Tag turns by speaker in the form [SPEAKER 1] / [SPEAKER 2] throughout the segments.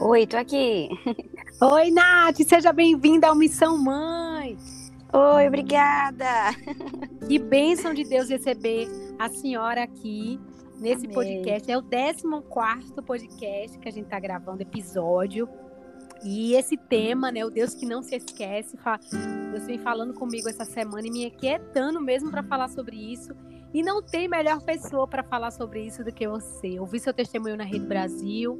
[SPEAKER 1] Oi, tô aqui.
[SPEAKER 2] Oi, Nath, seja bem-vinda ao Missão Mãe.
[SPEAKER 1] Oi, obrigada.
[SPEAKER 2] Que bênção de Deus receber a senhora aqui nesse
[SPEAKER 1] Amém.
[SPEAKER 2] podcast. É o 14 podcast que a gente está gravando, episódio. E esse tema, né, o Deus que não se esquece, fa- Deus vem falando comigo essa semana e me inquietando mesmo para falar sobre isso. E não tem melhor pessoa para falar sobre isso do que você. Ouvi seu testemunho na Rede Brasil,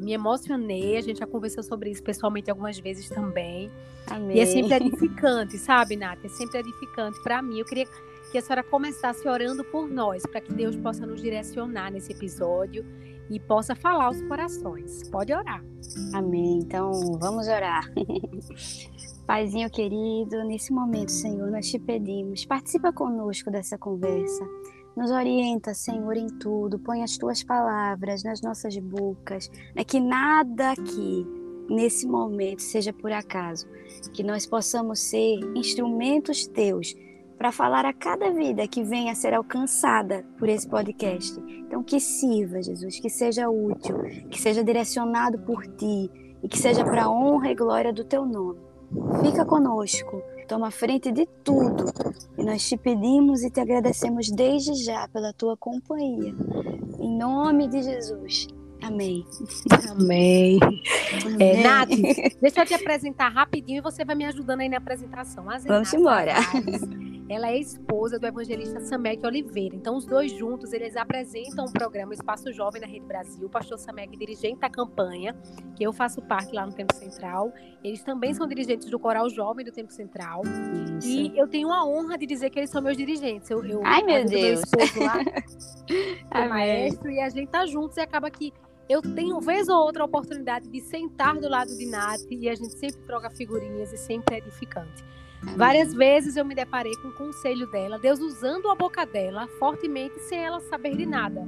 [SPEAKER 2] me emocionei. A gente já conversou sobre isso pessoalmente algumas vezes também.
[SPEAKER 1] Amém.
[SPEAKER 2] E é sempre edificante, sabe, Nath? É sempre edificante para mim. Eu queria que a senhora começasse orando por nós, para que Deus possa nos direcionar nesse episódio e possa falar aos corações. Pode orar.
[SPEAKER 1] Amém. Então, vamos orar. Paizinho querido, nesse momento, Senhor, nós te pedimos, participa conosco dessa conversa. Nos orienta, Senhor, em tudo. Põe as tuas palavras nas nossas bocas. É que nada aqui, nesse momento, seja por acaso. Que nós possamos ser instrumentos teus para falar a cada vida que venha a ser alcançada por esse podcast. Então, que sirva, Jesus, que seja útil, que seja direcionado por ti e que seja para a honra e glória do teu nome. Fica conosco, toma frente de tudo e nós te pedimos e te agradecemos desde já pela tua companhia. Em nome de Jesus. Amém.
[SPEAKER 2] Amém. É,
[SPEAKER 1] Amém.
[SPEAKER 2] Nath, deixa eu te apresentar rapidinho e você vai me ajudando aí na apresentação.
[SPEAKER 1] Vamos embora.
[SPEAKER 2] Ela é esposa do evangelista Samek Oliveira. Então, os dois juntos, eles apresentam o programa Espaço Jovem na Rede Brasil. O pastor Samek é dirigente da campanha, que eu faço parte lá no Tempo Central. Eles também são dirigentes do Coral Jovem do Tempo Central.
[SPEAKER 1] Isso.
[SPEAKER 2] E eu tenho a honra de dizer que eles são meus dirigentes. Eu, eu
[SPEAKER 1] Ai, meu Deus.
[SPEAKER 2] esposo lá, maestro, e a gente tá juntos e acaba que eu tenho, vez ou outra, a oportunidade de sentar do lado de Nath e a gente sempre troca figurinhas e sempre é edificante. Várias vezes eu me deparei com o conselho dela, Deus usando a boca dela fortemente sem ela saber de nada,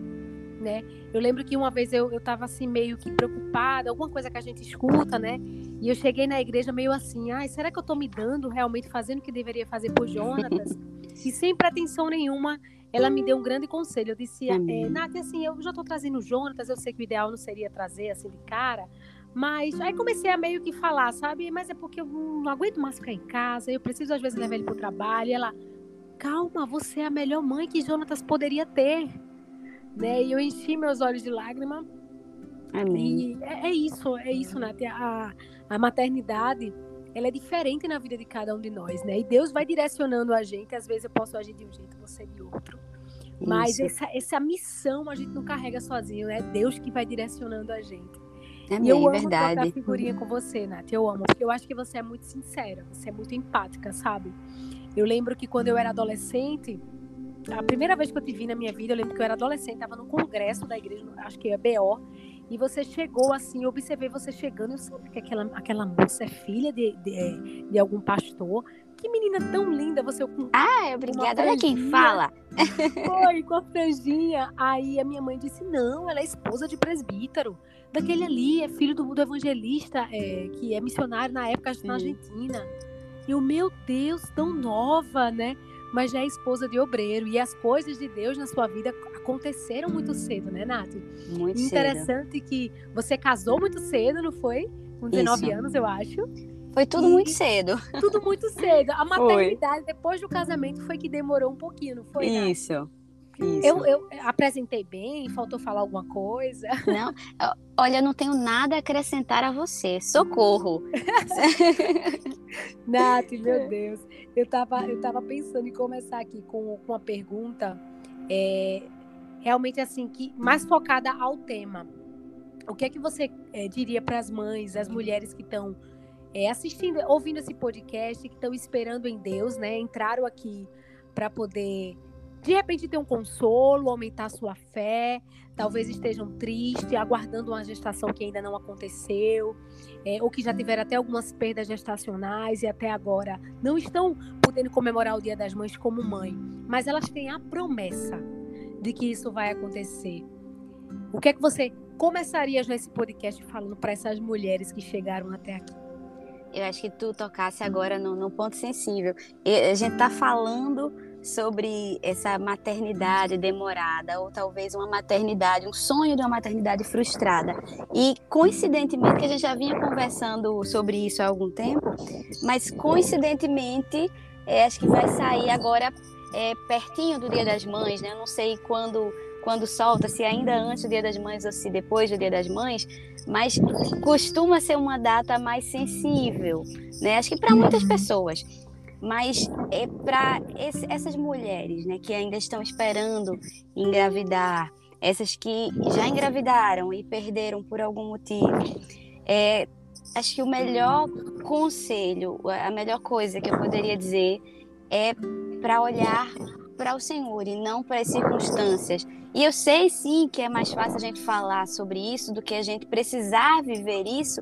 [SPEAKER 2] né? Eu lembro que uma vez eu, eu tava assim meio que preocupada, alguma coisa que a gente escuta, né? E eu cheguei na igreja meio assim, ai, será que eu tô me dando realmente fazendo o que deveria fazer por Jonatas? e sem pretensão nenhuma, ela me deu um grande conselho. Eu disse, é, Nath, assim, eu já tô trazendo o Jonatas, eu sei que o ideal não seria trazer assim de cara, mas aí comecei a meio que falar, sabe? Mas é porque eu não aguento mais ficar em casa, eu preciso às vezes levar ele pro trabalho. E ela, calma, você é a melhor mãe que Jonatas poderia ter. Né? E eu enchi meus olhos de lágrima.
[SPEAKER 1] Amém.
[SPEAKER 2] E é, é isso, é isso, Nath. A, a maternidade, ela é diferente na vida de cada um de nós, né? E Deus vai direcionando a gente. Às vezes eu posso agir de um jeito, você de outro. Mas
[SPEAKER 1] Isso.
[SPEAKER 2] essa, essa missão a gente não carrega sozinho, é Deus que vai direcionando a gente. E eu amo
[SPEAKER 1] verdade.
[SPEAKER 2] trocar figurinha com você, Nath. Eu amo, porque eu acho que você é muito sincera, você é muito empática, sabe? Eu lembro que quando eu era adolescente, a primeira vez que eu te vi na minha vida, eu lembro que eu era adolescente, estava no congresso da igreja, acho que é BO, e você chegou assim, eu observei você chegando, eu sabia que aquela, aquela moça é filha de, de, de algum pastor. Que menina tão linda, você com
[SPEAKER 1] Ah, obrigada. Olha quem fala.
[SPEAKER 2] foi com a franjinha. Aí a minha mãe disse: não, ela é esposa de presbítero. Daquele ali, é filho do, do evangelista, é, que é missionário na época na. Argentina. E o meu Deus, tão nova, né? Mas já é esposa de obreiro. E as coisas de Deus na sua vida aconteceram muito cedo, né, Nath?
[SPEAKER 1] Muito
[SPEAKER 2] E
[SPEAKER 1] cedo.
[SPEAKER 2] interessante que você casou muito cedo, não foi? Com 19
[SPEAKER 1] Isso.
[SPEAKER 2] anos, eu acho.
[SPEAKER 1] Foi tudo
[SPEAKER 2] E-
[SPEAKER 1] muito cedo.
[SPEAKER 2] Tudo muito cedo. A maternidade, depois do casamento, foi que demorou um pouquinho, não foi?
[SPEAKER 1] Isso.
[SPEAKER 2] Eu, eu apresentei bem, faltou falar alguma coisa.
[SPEAKER 1] Não, olha, eu não tenho nada a acrescentar a você. Socorro.
[SPEAKER 2] Nath, meu Deus. Eu tava, eu tava pensando em começar aqui com, com uma pergunta é, realmente assim, que mais focada ao tema. O que é que você é, diria para as mães, as mulheres que estão é, assistindo, ouvindo esse podcast, que estão esperando em Deus, né? Entraram aqui para poder, de repente, ter um consolo, aumentar sua fé, talvez estejam tristes, aguardando uma gestação que ainda não aconteceu, é, ou que já tiveram até algumas perdas gestacionais e até agora não estão podendo comemorar o Dia das Mães como mãe, mas elas têm a promessa de que isso vai acontecer. O que é que você começaria nesse podcast falando para essas mulheres que chegaram até aqui?
[SPEAKER 1] Eu acho que tu tocasse agora no, no ponto sensível. A gente tá falando sobre essa maternidade demorada, ou talvez uma maternidade, um sonho de uma maternidade frustrada. E coincidentemente, que a gente já vinha conversando sobre isso há algum tempo, mas coincidentemente, é, acho que vai sair agora é, pertinho do Dia das Mães, né? Eu não sei quando quando solta, se ainda antes do Dia das Mães ou se depois do Dia das Mães, mas costuma ser uma data mais sensível, né? Acho que para muitas pessoas. Mas é para essas mulheres, né, que ainda estão esperando engravidar, essas que já engravidaram e perderam por algum motivo, é, acho que o melhor conselho, a melhor coisa que eu poderia dizer é para olhar para o Senhor e não para as circunstâncias. E eu sei sim que é mais fácil a gente falar sobre isso do que a gente precisar viver isso,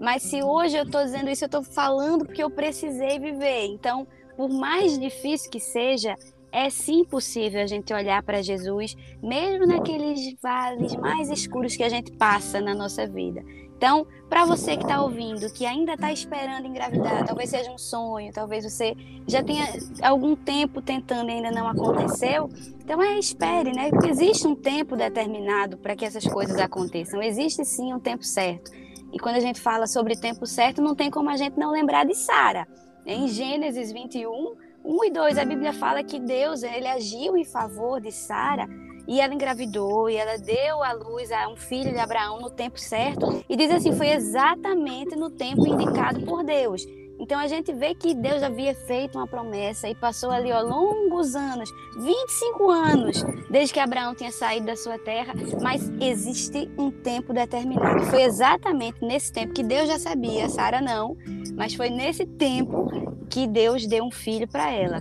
[SPEAKER 1] mas se hoje eu estou dizendo isso, eu estou falando porque eu precisei viver. Então, por mais difícil que seja, é sim possível a gente olhar para Jesus, mesmo naqueles vales mais escuros que a gente passa na nossa vida. Então, para você que está ouvindo, que ainda está esperando engravidar, talvez seja um sonho, talvez você já tenha algum tempo tentando e ainda não aconteceu, então é espere, né? Porque existe um tempo determinado para que essas coisas aconteçam. Existe sim um tempo certo. E quando a gente fala sobre tempo certo, não tem como a gente não lembrar de Sara. Em Gênesis 21, 1 e 2, a Bíblia fala que Deus ele agiu em favor de Sara e ela engravidou e ela deu à luz a um filho de Abraão no tempo certo. E diz assim: foi exatamente no tempo indicado por Deus. Então a gente vê que Deus havia feito uma promessa e passou ali ó, longos anos, 25 anos, desde que Abraão tinha saído da sua terra, mas existe um tempo determinado. Foi exatamente nesse tempo que Deus já sabia, Sara não, mas foi nesse tempo que Deus deu um filho para ela.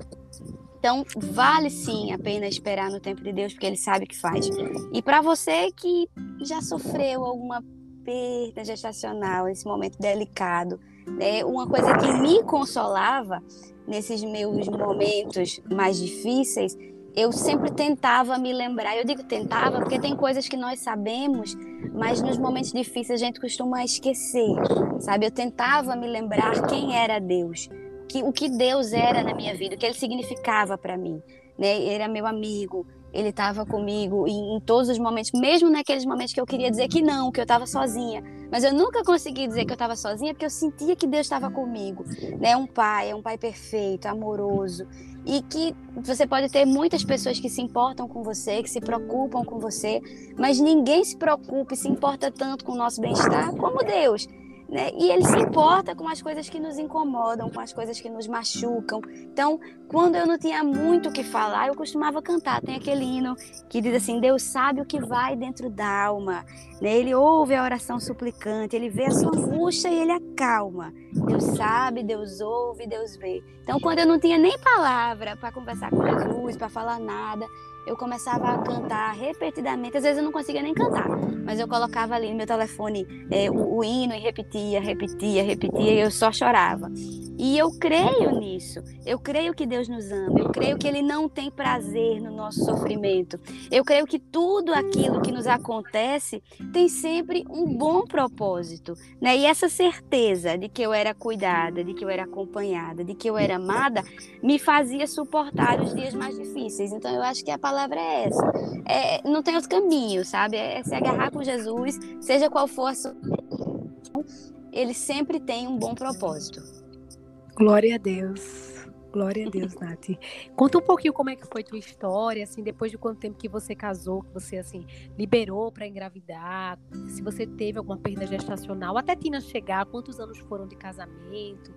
[SPEAKER 1] Então, vale sim a pena esperar no tempo de Deus, porque Ele sabe o que faz. E para você que já sofreu alguma perda gestacional, esse momento delicado, né, uma coisa que me consolava nesses meus momentos mais difíceis, eu sempre tentava me lembrar. Eu digo tentava porque tem coisas que nós sabemos, mas nos momentos difíceis a gente costuma esquecer, sabe? Eu tentava me lembrar quem era Deus que, o que Deus era na minha vida, o que ele significava para mim. Né? Ele era meu amigo, ele estava comigo em, em, todos os momentos, mesmo naqueles momentos que eu queria dizer que não, que eu estava sozinha. Mas eu nunca consegui dizer que eu estava sozinha porque eu sentia que Deus estava comigo. Né? Um pai, é um pai perfeito, amoroso. E que você pode ter muitas pessoas que se importam com você, que se preocupam com você, mas ninguém se preocupa e se importa tanto com o nosso bem-estar como Deus. Né? E ele se importa com as coisas que nos incomodam, com as coisas que nos machucam. Então, quando eu não tinha muito o que falar, eu costumava cantar. Tem aquele hino que diz assim: Deus sabe o que vai dentro da alma. Né? Ele ouve a oração suplicante, ele vê a sua angústia e ele acalma. Deus sabe, Deus ouve, Deus vê. Então, quando eu não tinha nem palavra para conversar com Jesus, para falar nada, eu começava a cantar repetidamente. Às vezes eu não conseguia nem cantar, mas eu colocava ali no meu telefone é, o, o, hino e repetia, repetia, repetia, e eu só chorava. E eu creio nisso. Eu creio que Deus nos ama. Eu creio que Ele não tem prazer no nosso sofrimento. Eu creio que tudo aquilo que nos acontece tem sempre um bom propósito. Né? E essa certeza de que eu era cuidada, de que eu era acompanhada, de que eu era amada, me fazia suportar os dias mais difíceis. Então eu acho que a palavra palavra é essa. É, não tem outro caminho, sabe? É se agarrar com Jesus, seja qual for a sua. Ele sempre tem um bom propósito.
[SPEAKER 2] Glória a Deus. Glória a Deus, Nath. Conta um pouquinho como é que foi tua história, assim, depois de quanto tempo que você casou, que você, assim, liberou para engravidar, se você teve alguma perda gestacional, até Tina chegar, quantos anos foram de casamento,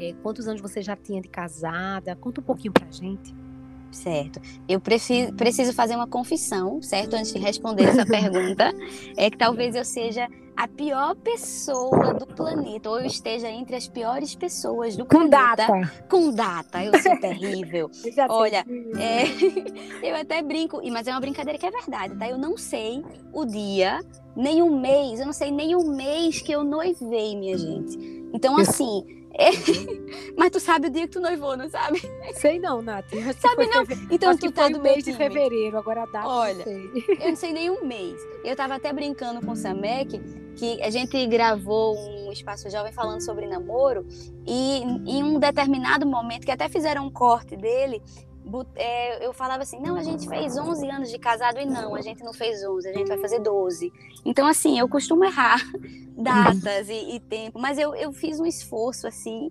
[SPEAKER 2] é, quantos anos você já tinha de casada, conta um pouquinho pra gente.
[SPEAKER 1] Certo. Eu preciso, preciso fazer uma confissão, certo? Antes de responder essa pergunta. É que talvez eu seja a pior pessoa do planeta, ou eu esteja entre as piores pessoas do
[SPEAKER 2] com
[SPEAKER 1] planeta.
[SPEAKER 2] Data.
[SPEAKER 1] Com data. Eu sou terrível. Olha, é, eu até brinco, mas é uma brincadeira que é verdade, tá? Eu não sei o dia, nem o mês, eu não sei nem o mês que eu noivei, minha gente. Então, assim. É... Mas tu sabe o dia que tu noivou, não sabe?
[SPEAKER 2] Sei não, Nath.
[SPEAKER 1] Sabe não? Então
[SPEAKER 2] tu
[SPEAKER 1] tá
[SPEAKER 2] do mês de fevereiro, agora a data
[SPEAKER 1] Olha,
[SPEAKER 2] não
[SPEAKER 1] eu não sei nem um mês. Eu tava até brincando com o Samek que a gente gravou um espaço jovem falando sobre namoro e em um determinado momento que até fizeram um corte dele, é, eu falava assim, não, a gente fez 11 anos de casado e não, a gente não fez 11, a gente vai fazer 12. Então, assim, eu costumo errar datas e, e tempo, mas eu, eu fiz um esforço, assim,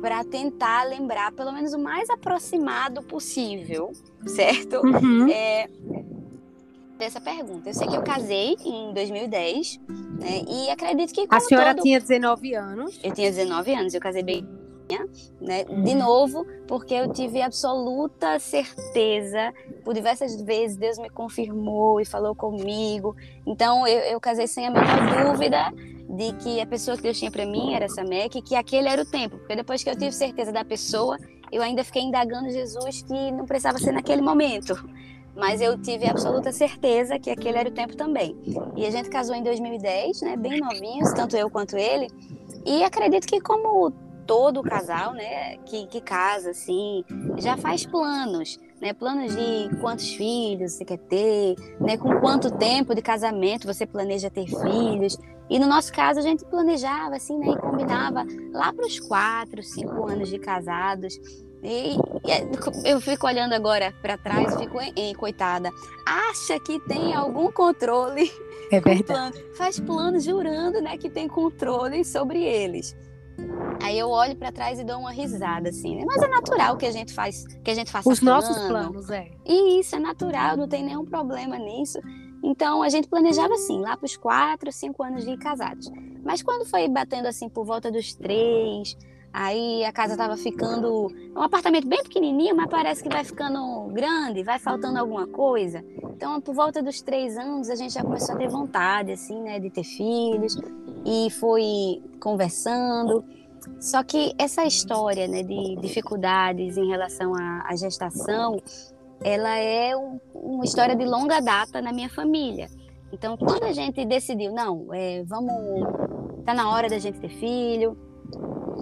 [SPEAKER 1] para tentar lembrar pelo menos o mais aproximado possível, certo? Uhum. É, dessa pergunta. Eu sei que eu casei em 2010, né? E acredito que.
[SPEAKER 2] A senhora todo... tinha 19 anos?
[SPEAKER 1] Eu tinha 19 anos, eu casei bem né? De novo, porque eu tive absoluta certeza, por diversas vezes Deus me confirmou e falou comigo. Então eu, eu casei sem a menor dúvida de que a pessoa que Deus tinha para mim era essa Mac que aquele era o tempo. Porque depois que eu tive certeza da pessoa, eu ainda fiquei indagando Jesus que não precisava ser naquele momento. Mas eu tive absoluta certeza que aquele era o tempo também. E a gente casou em 2010, né, bem novinhos, tanto eu quanto ele. E acredito que como todo casal, né, que, que casa, assim, já faz planos, né, planos de quantos filhos você quer ter, né, com quanto tempo de casamento você planeja ter filhos. E no nosso caso a gente planejava, assim, né, e combinava lá para os quatro, cinco anos de casados. E, e eu fico olhando agora para trás, fico, em coitada, acha que tem algum controle?
[SPEAKER 2] É verdade. Plano,
[SPEAKER 1] faz planos jurando, né, que tem controle sobre eles. Aí eu olho para trás e dou uma risada, assim. Né? Mas é natural que a gente faz, que a gente faça
[SPEAKER 2] Os plano. nossos planos, é.
[SPEAKER 1] E isso é natural, não tem nenhum problema nisso. Então a gente planejava assim, lá para os quatro, cinco anos de casados. Mas quando foi batendo assim por volta dos três, aí a casa estava ficando um apartamento bem pequenininho, mas parece que vai ficando grande, vai faltando alguma coisa. Então por volta dos três anos a gente já começou a ter vontade assim, né, de ter filhos e foi conversando. Só que essa história né, de dificuldades em relação à, à gestação, ela é um, uma história de longa data na minha família. Então, quando a gente decidiu, não, é, vamos, tá na hora da gente ter filho,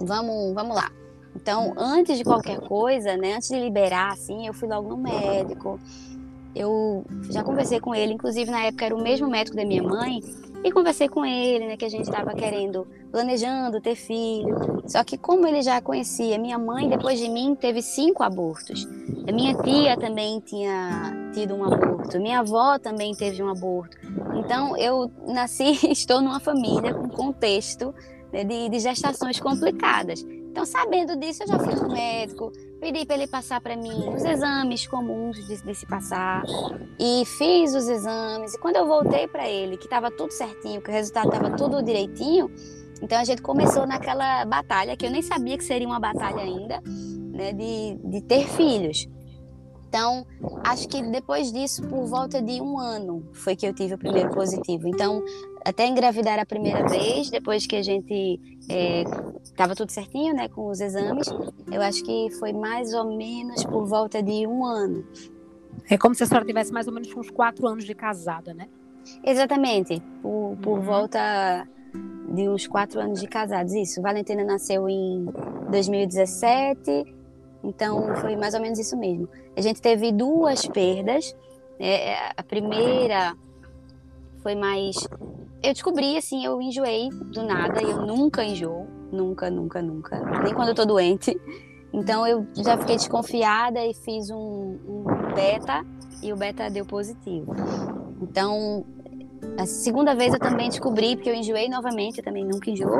[SPEAKER 1] vamos, vamos lá. Então, antes de qualquer coisa, né, antes de liberar, assim, eu fui logo no médico. Eu já conversei com ele, inclusive na época era o mesmo médico da minha mãe, e conversei com ele, né, que a gente estava querendo, planejando ter filho. Só que como ele já conhecia, minha mãe, depois de mim, teve cinco abortos. A minha tia também tinha tido um aborto. Minha avó também teve um aborto. Então, eu nasci, estou numa família com contexto né, de, de gestações complicadas. Então, sabendo disso, eu já fui no médico, pedi para ele passar para mim os exames comuns de, de, se passar e fiz os exames. E quando eu voltei para ele, que estava tudo certinho, que o resultado estava tudo direitinho, então a gente começou naquela batalha que eu nem sabia que seria uma batalha ainda, né, de, de ter filhos. Então, acho que depois disso, por volta de um ano, foi que eu tive o primeiro positivo. Então, até engravidar a primeira vez, depois que a gente estava é, tudo certinho, né, com os exames, eu acho que foi mais ou menos por volta de um ano.
[SPEAKER 2] É como se a senhora tivesse mais ou menos uns quatro anos de casada, né?
[SPEAKER 1] Exatamente, por, por uhum. volta de uns quatro anos de casados, isso. Valentina nasceu em 2017, então foi mais ou menos isso mesmo. A gente teve duas perdas. Né? A primeira foi mais. Eu descobri, assim, eu enjoei do nada, eu nunca enjoo. Nunca, nunca, nunca. Nem quando eu tô doente. Então eu já fiquei desconfiada e fiz um, um beta e o beta deu positivo. Então, a segunda vez eu também descobri, porque eu enjoei novamente, eu também nunca enjoo.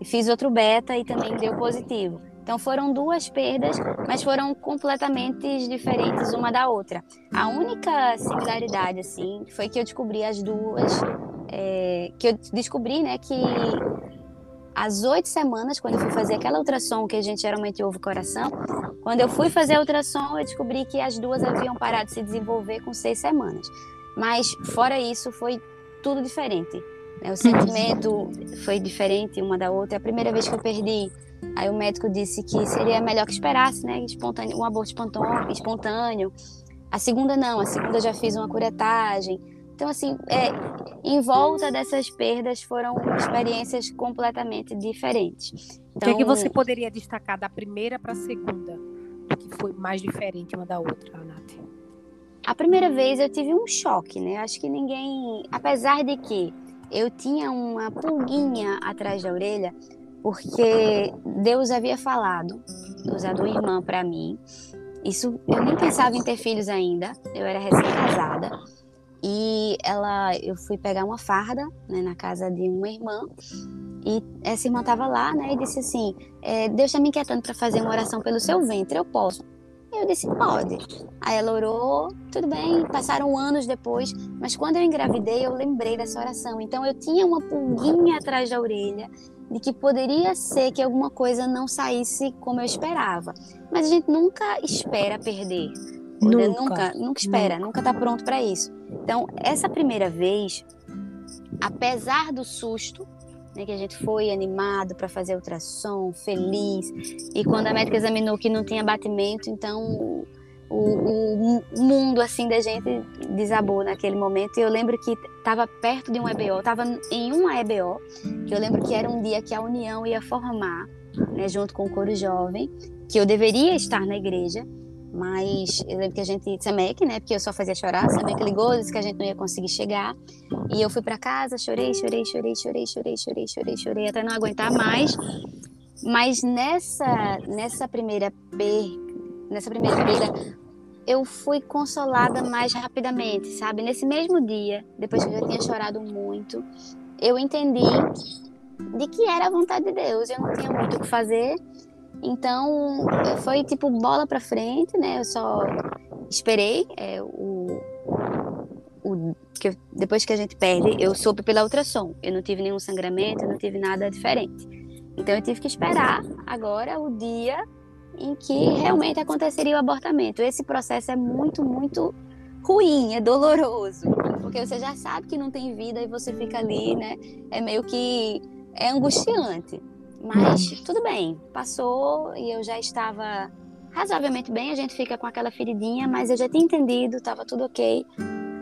[SPEAKER 1] E fiz outro beta e também deu positivo. Então foram duas perdas, mas foram completamente diferentes uma da outra. A única similaridade, assim, foi que eu descobri as duas, é, que eu descobri, né, que às oito semanas, quando eu fui fazer aquela ultrassom que a gente geralmente ouve o coração, quando eu fui fazer a ultrassom, eu descobri que as duas haviam parado de se desenvolver com seis semanas. Mas fora isso, foi tudo diferente. Né? O sentimento foi diferente uma da outra. A primeira vez que eu perdi Aí o médico disse que seria melhor que esperasse, né? Espontâneo, um aborto espontâneo. A segunda não, a segunda já fiz uma curetagem. Então, assim, é, em volta dessas perdas foram experiências completamente diferentes.
[SPEAKER 2] Então, o que, é que então, você poderia destacar da primeira para a segunda? O que foi mais diferente uma da outra, Nath?
[SPEAKER 1] A primeira vez eu tive um choque, né? Acho que ninguém. Apesar de que eu tinha uma pulguinha atrás da orelha, porque Deus havia falado, usado uma irmã para mim, Isso, eu nem pensava em ter filhos ainda. Eu era recém-casada. E ela, eu fui pegar uma farda né, na casa de uma irmã. E essa irmã estava lá, né? E disse assim: é, Deus está me inquietando para fazer uma oração pelo seu ventre. Eu posso? Eu disse: Pode. Aí ela orou, tudo bem. Passaram anos depois, mas quando eu engravidei, eu lembrei dessa oração. Então eu tinha uma pulguinha atrás da orelha de que poderia ser que alguma coisa não saísse como eu esperava. Mas a gente nunca espera perder.
[SPEAKER 2] Nunca,
[SPEAKER 1] nunca, nunca espera, nunca está pronto para isso. Então, essa primeira vez, apesar do susto, né, que a gente foi animado para fazer ultrassom, feliz, e quando a médica examinou que não tinha batimento, então o, o, mundo assim da gente desabou naquele momento. E eu lembro que estava perto de um EBO, estava em uma EBO, que eu lembro que era um dia que a União ia formar, né, junto com o coro jovem, que eu deveria estar na igreja, mas eu lembro que a gente, Samek, né, porque eu só fazia chorar, Samek ligou, disse que a gente não ia conseguir chegar, e eu fui para casa, chorei, chorei, chorei, chorei, chorei, chorei, chorei, chorei, até não aguentar mais. Mas nessa, nessa primeira per, nessa primeira perda, eu fui consolada mais rapidamente, sabe? Nesse mesmo dia, depois que eu já tinha chorado muito, eu entendi de que era a vontade de Deus. Eu não tinha muito o que fazer. Então, foi tipo bola para frente, né? Eu só esperei é, o, o que depois que a gente perde, eu soube pela ultrassom. Eu não tive nenhum sangramento, eu não tive nada diferente. Então eu tive que esperar agora o dia em que realmente aconteceria o abortamento. Esse processo é muito, muito ruim, é doloroso, porque você já sabe que não tem vida e você fica ali, né? É meio que é angustiante. Mas uhum. tudo bem, passou e eu já estava razoavelmente bem. A gente fica com aquela feridinha, mas eu já tinha entendido, estava tudo ok.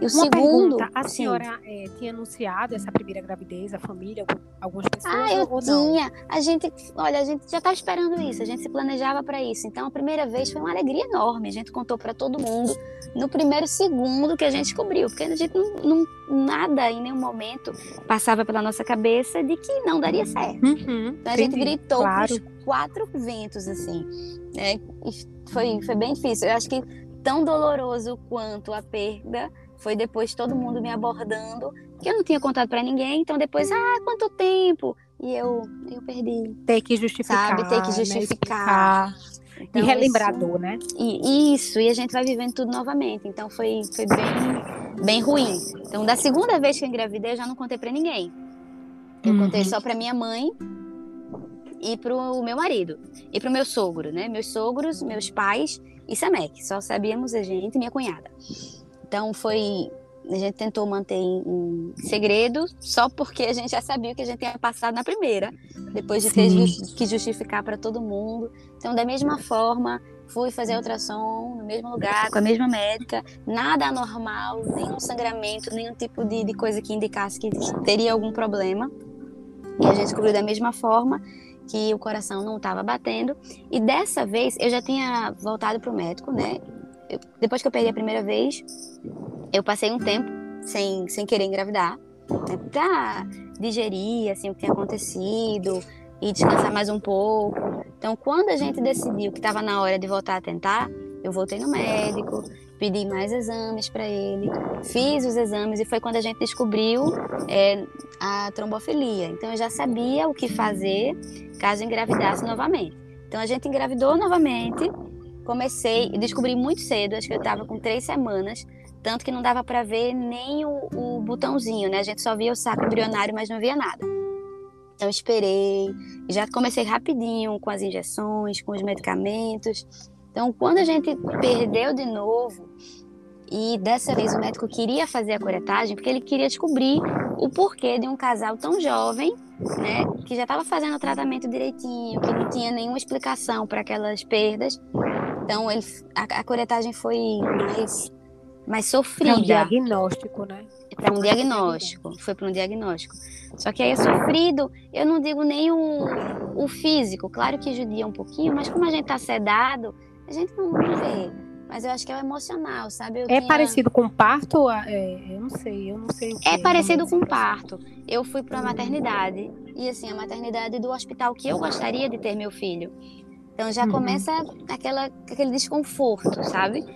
[SPEAKER 2] E o Uma segundo. Pergunta, a senhora é, tinha anunciado essa primeira gravidez, a família, algumas pessoas?
[SPEAKER 1] Ah, eu
[SPEAKER 2] ou
[SPEAKER 1] tinha. A gente, olha, a gente já estava esperando isso, a gente se planejava para isso. Então, a primeira vez foi uma alegria enorme. A gente contou para todo mundo no primeiro segundo que a gente descobriu, porque a gente não, não, nada em nenhum momento passava pela nossa cabeça de que não daria certo.
[SPEAKER 2] Uhum,
[SPEAKER 1] então, a gente gritou claro. os quatro ventos, assim. E foi, foi bem difícil. Eu acho que tão doloroso quanto a perda foi depois todo mundo me abordando, que eu não tinha contado para ninguém, então depois, ah, quanto tempo? E eu, eu perdi.
[SPEAKER 2] Ter que justificar.
[SPEAKER 1] Sabe, ter que né, justificar. Né?
[SPEAKER 2] Então, e relembrador, isso, né?
[SPEAKER 1] E, isso, e a gente vai vivendo tudo novamente. Então foi, foi bem, bem ruim. Então, da segunda vez que eu engravidei, eu já não contei para ninguém. Eu uhum. contei só para minha mãe e pro meu marido. E pro meu sogro, né? Meus sogros, meus pais e Samek. Só sabíamos a gente e minha cunhada. Então foi a gente tentou manter em, segredo só porque a gente já sabia o que a gente tinha passado na primeira, depois de ter que justificar para todo mundo. Então, da mesma forma, fui fazer ultrassom no mesmo lugar, com a mesma médica, nada anormal, nenhum sangramento, nenhum tipo de, de coisa que indicasse que teria algum problema. E a gente descobriu da mesma forma que o coração não estava batendo. E dessa vez eu já tinha voltado para o médico, né? Eu, depois que eu perdi a primeira vez, eu passei um tempo sem, sem querer engravidar, né, pra digerir assim, o que tinha acontecido e descansar mais um pouco. Então, quando a gente decidiu que estava na hora de voltar a tentar, eu voltei no médico, pedi mais exames para ele, fiz os exames e foi quando a gente descobriu é, a trombofilia. Então, eu já sabia o que fazer caso engravidasse novamente. Então, a gente engravidou novamente comecei e descobri muito cedo, acho que eu estava com três semanas, tanto que não dava para ver nem o, o, botãozinho, né? A gente só via o saco embrionário, mas não via nada. Então esperei, já comecei rapidinho com as injeções, com os medicamentos. Então, quando a gente perdeu de novo, e dessa vez o médico queria fazer a curetagem, porque ele queria descobrir o porquê de um casal tão jovem, né, que já estava fazendo o tratamento direitinho, que não tinha nenhuma explicação para aquelas perdas, então, ele, a, a curetagem foi mais, mais sofrida. Para um
[SPEAKER 2] diagnóstico, né?
[SPEAKER 1] Para um diagnóstico. Foi para um diagnóstico. Só que aí é sofrido, eu não digo nem o, o físico, claro que judia um pouquinho, mas como a gente está sedado, a gente não, vê. Mas eu acho que é o emocional, sabe? Eu
[SPEAKER 2] é tinha... parecido com parto? É, eu não sei, eu não sei o que.
[SPEAKER 1] É parecido com parto. Eu fui para a maternidade. E assim, a maternidade do hospital que eu gostaria de ter meu filho. Então já uhum. começa aquela, aquele desconforto, sabe?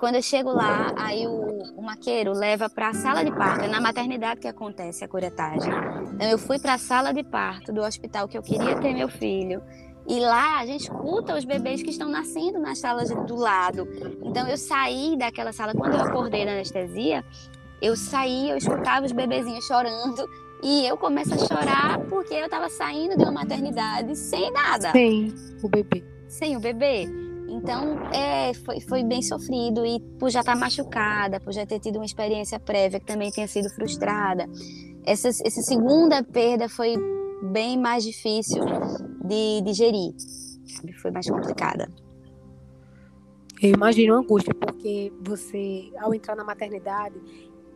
[SPEAKER 1] Quando eu chego lá, aí o, o maqueiro leva para a sala de parto. É na maternidade que acontece a curetagem. Então eu fui para a sala de parto do hospital que eu queria ter meu filho. E lá a gente escuta os bebês que estão nascendo nas salas do lado. Então eu saí daquela sala, quando eu acordei da anestesia, eu saí, eu escutava os bebezinhos chorando e eu começo a chorar porque eu estava saindo de uma maternidade sem nada.
[SPEAKER 2] Sem o bebê.
[SPEAKER 1] Sem o bebê. Então, é, foi, foi bem sofrido e por já estar tá machucada, por já ter tido uma experiência prévia que também tinha sido frustrada. Essa, essa segunda perda foi bem mais difícil de digerir, foi mais complicada.
[SPEAKER 2] Eu imagino a angústia, porque você, ao entrar na maternidade,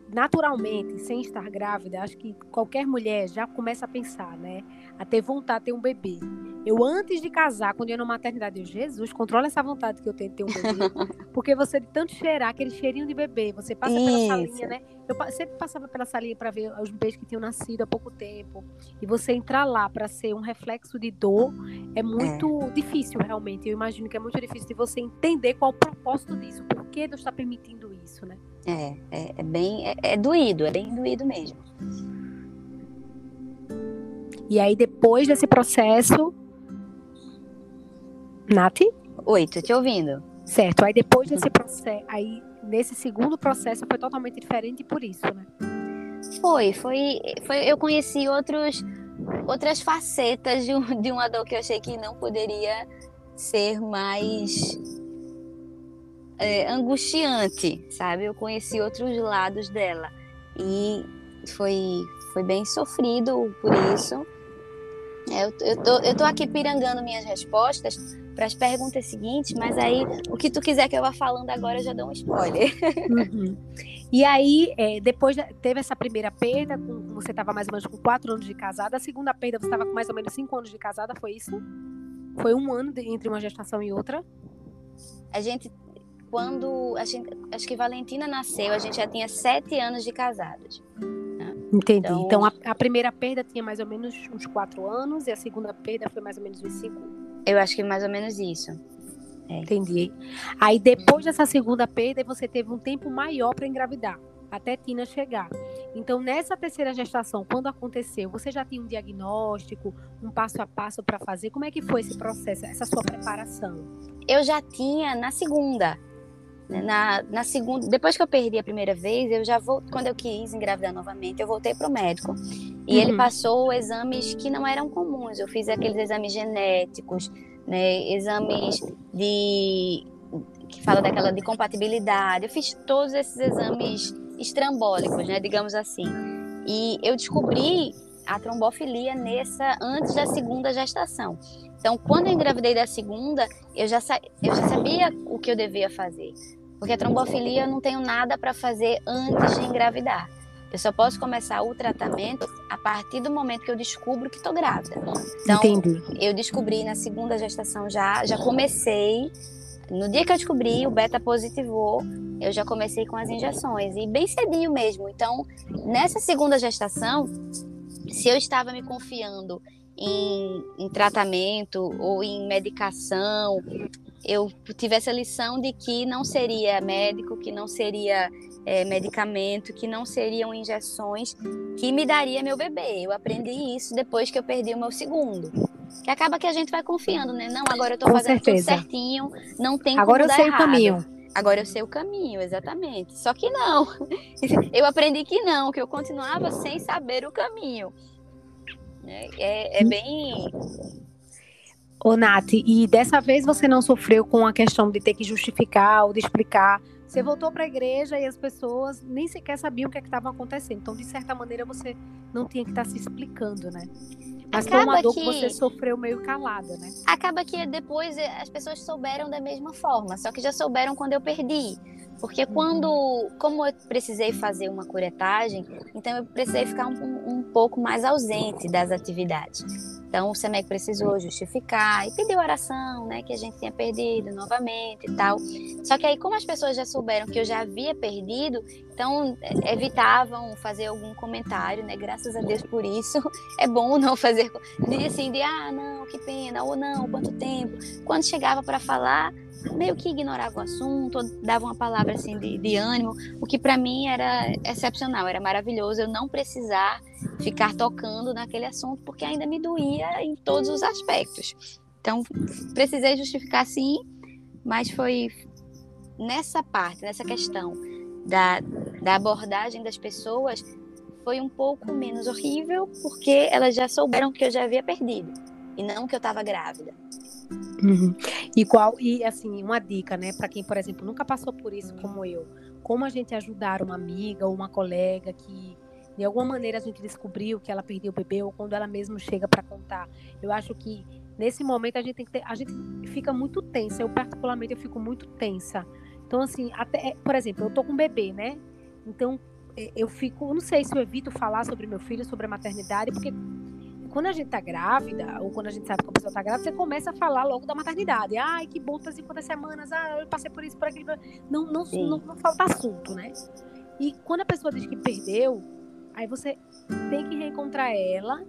[SPEAKER 2] naturalmente, sem estar grávida, acho que qualquer mulher já começa a pensar, né? A ter vontade de ter um bebê. Eu, antes de casar, quando eu ia na maternidade, eu, Jesus, controla essa vontade que eu tenho de ter um bebê. porque você de tanto cheirar, aquele cheirinho de bebê, você passa Isso. pela salinha, né? Eu sempre passava pela salinha para ver os bebês que tinham nascido há pouco tempo. E você entrar lá para ser um reflexo de dor é muito é. difícil, realmente. Eu imagino que é muito difícil de você entender qual o propósito disso. Por que Deus está permitindo isso, né?
[SPEAKER 1] É, é, é bem. É, é doído, é bem doído mesmo.
[SPEAKER 2] E aí, depois desse processo. Nath?
[SPEAKER 1] Oi, tô te ouvindo.
[SPEAKER 2] Certo. Aí depois desse processo. Aí, nesse segundo processo, foi totalmente diferente por isso, né?
[SPEAKER 1] Foi, foi. foi eu conheci outros, outras facetas de, um, de uma dor que eu achei que não poderia ser mais é, angustiante, sabe? Eu conheci outros lados dela e foi, foi bem sofrido por isso. É, eu, eu, tô, eu tô aqui pirangando minhas respostas para as perguntas seguintes, mas aí o que tu quiser que eu vá falando agora eu já dou um spoiler.
[SPEAKER 2] Uhum. E aí, é, depois teve essa primeira perda, com, você estava mais ou menos com quatro anos de casada, a segunda perda você estava com mais ou menos cinco anos de casada, foi isso? Foi um ano de, entre uma gestação e outra?
[SPEAKER 1] A gente quando a gente, acho que Valentina nasceu, a gente já tinha sete anos de casados.
[SPEAKER 2] Né? Entendi. Então, então a, a, primeira perda tinha mais ou menos uns quatro anos e a segunda perda foi mais ou menos uns cinco.
[SPEAKER 1] Eu acho que mais ou menos isso.
[SPEAKER 2] É. Entendi. Aí depois dessa segunda perda, você teve um tempo maior para engravidar, até Tina chegar. Então, nessa terceira gestação, quando aconteceu, você já tinha um diagnóstico, um passo a passo para fazer? Como é que foi esse processo, essa sua preparação?
[SPEAKER 1] Eu já tinha na segunda. Na, na segunda, depois que eu perdi a primeira vez, eu já vou, quando eu quis engravidar novamente, eu voltei para o médico e uhum. ele passou exames que não eram comuns. Eu fiz aqueles exames genéticos, né, exames de que fala daquela de compatibilidade. Eu fiz todos esses exames estrambólicos, né, digamos assim. E eu descobri a trombofilia nessa antes da segunda gestação. Então, quando eu engravidei da segunda, eu já, eu já sabia o que eu devia fazer. Porque a trombofilia eu não tenho nada para fazer antes de engravidar. Eu só posso começar o tratamento a partir do momento que eu descubro que estou grávida. Então, Entendi. eu descobri na segunda gestação já, já comecei. No dia que eu descobri o beta positivou, eu já comecei com as injeções e bem cedinho mesmo. Então, nessa segunda gestação, se eu estava me confiando em, em tratamento ou em medicação, eu tive essa lição de que não seria médico, que não seria é, medicamento, que não seriam injeções que me daria meu bebê. Eu aprendi isso depois que eu perdi o meu segundo. Que acaba que a gente vai confiando, né? Não, agora eu tô Com fazendo certeza. tudo certinho, não tem
[SPEAKER 2] Agora eu sei
[SPEAKER 1] errado.
[SPEAKER 2] o caminho.
[SPEAKER 1] Agora eu sei o caminho, exatamente. Só que não. Eu aprendi que não, que eu continuava sem saber o caminho. É, é, é bem.
[SPEAKER 2] Ô, Nath, e dessa vez você não sofreu com a questão de ter que justificar ou de explicar. Você voltou para a igreja e as pessoas nem sequer sabiam o que é estava acontecendo. Então, de certa maneira, você não tinha que estar tá se explicando, né? Mas acaba foi uma dor que... que você sofreu meio calada, né?
[SPEAKER 1] Acaba que depois eh, as pessoas souberam da mesma forma, só que já souberam quando eu perdi. Porque quando, como eu precisei fazer uma curetagem, então eu precisei ficar um, um pouco mais ausente das atividades. Então o SEMEC precisou justificar e pediu oração, né, que a gente tinha perdido novamente e tal. Só que aí como as pessoas já souberam que eu já havia perdido, então é, evitavam fazer algum comentário, né? Graças a Deus por isso. É bom não fazer de assim de ah, não, que pena, ou não, quanto tempo. Quando chegava para falar, meio que ignorava o assunto, dava uma palavra assim de, de ânimo, o que para mim era excepcional, era maravilhoso eu não precisar ficar tocando naquele assunto, porque ainda me doía em todos os aspectos. Então, precisei justificar sim, mas foi nessa parte, nessa questão da, da abordagem das pessoas, foi um pouco menos horrível, porque elas já souberam que eu já havia perdido, e não que eu estava grávida.
[SPEAKER 2] Uhum. E qual e assim uma dica, né, para quem, por exemplo, nunca passou por isso como eu, como a gente ajudar uma amiga ou uma colega que de alguma maneira a gente descobriu que ela perdeu o bebê ou quando ela mesmo chega para contar. Eu acho que nesse momento a gente tem que ter, a gente fica muito tensa. Eu particularmente eu fico muito tensa. Então assim, até, por exemplo, eu tô com um bebê, né? Então eu fico, não sei se eu evito falar sobre meu filho, sobre a maternidade, porque quando a gente tá grávida, ou quando a gente sabe que a pessoa tá grávida, você começa a falar logo da maternidade. Ai, que bom, fazer quantas semanas, ah, eu passei por isso, por aquilo. Não, não, não, não, falta assunto, né? E quando a pessoa diz que perdeu, aí você tem que reencontrar ela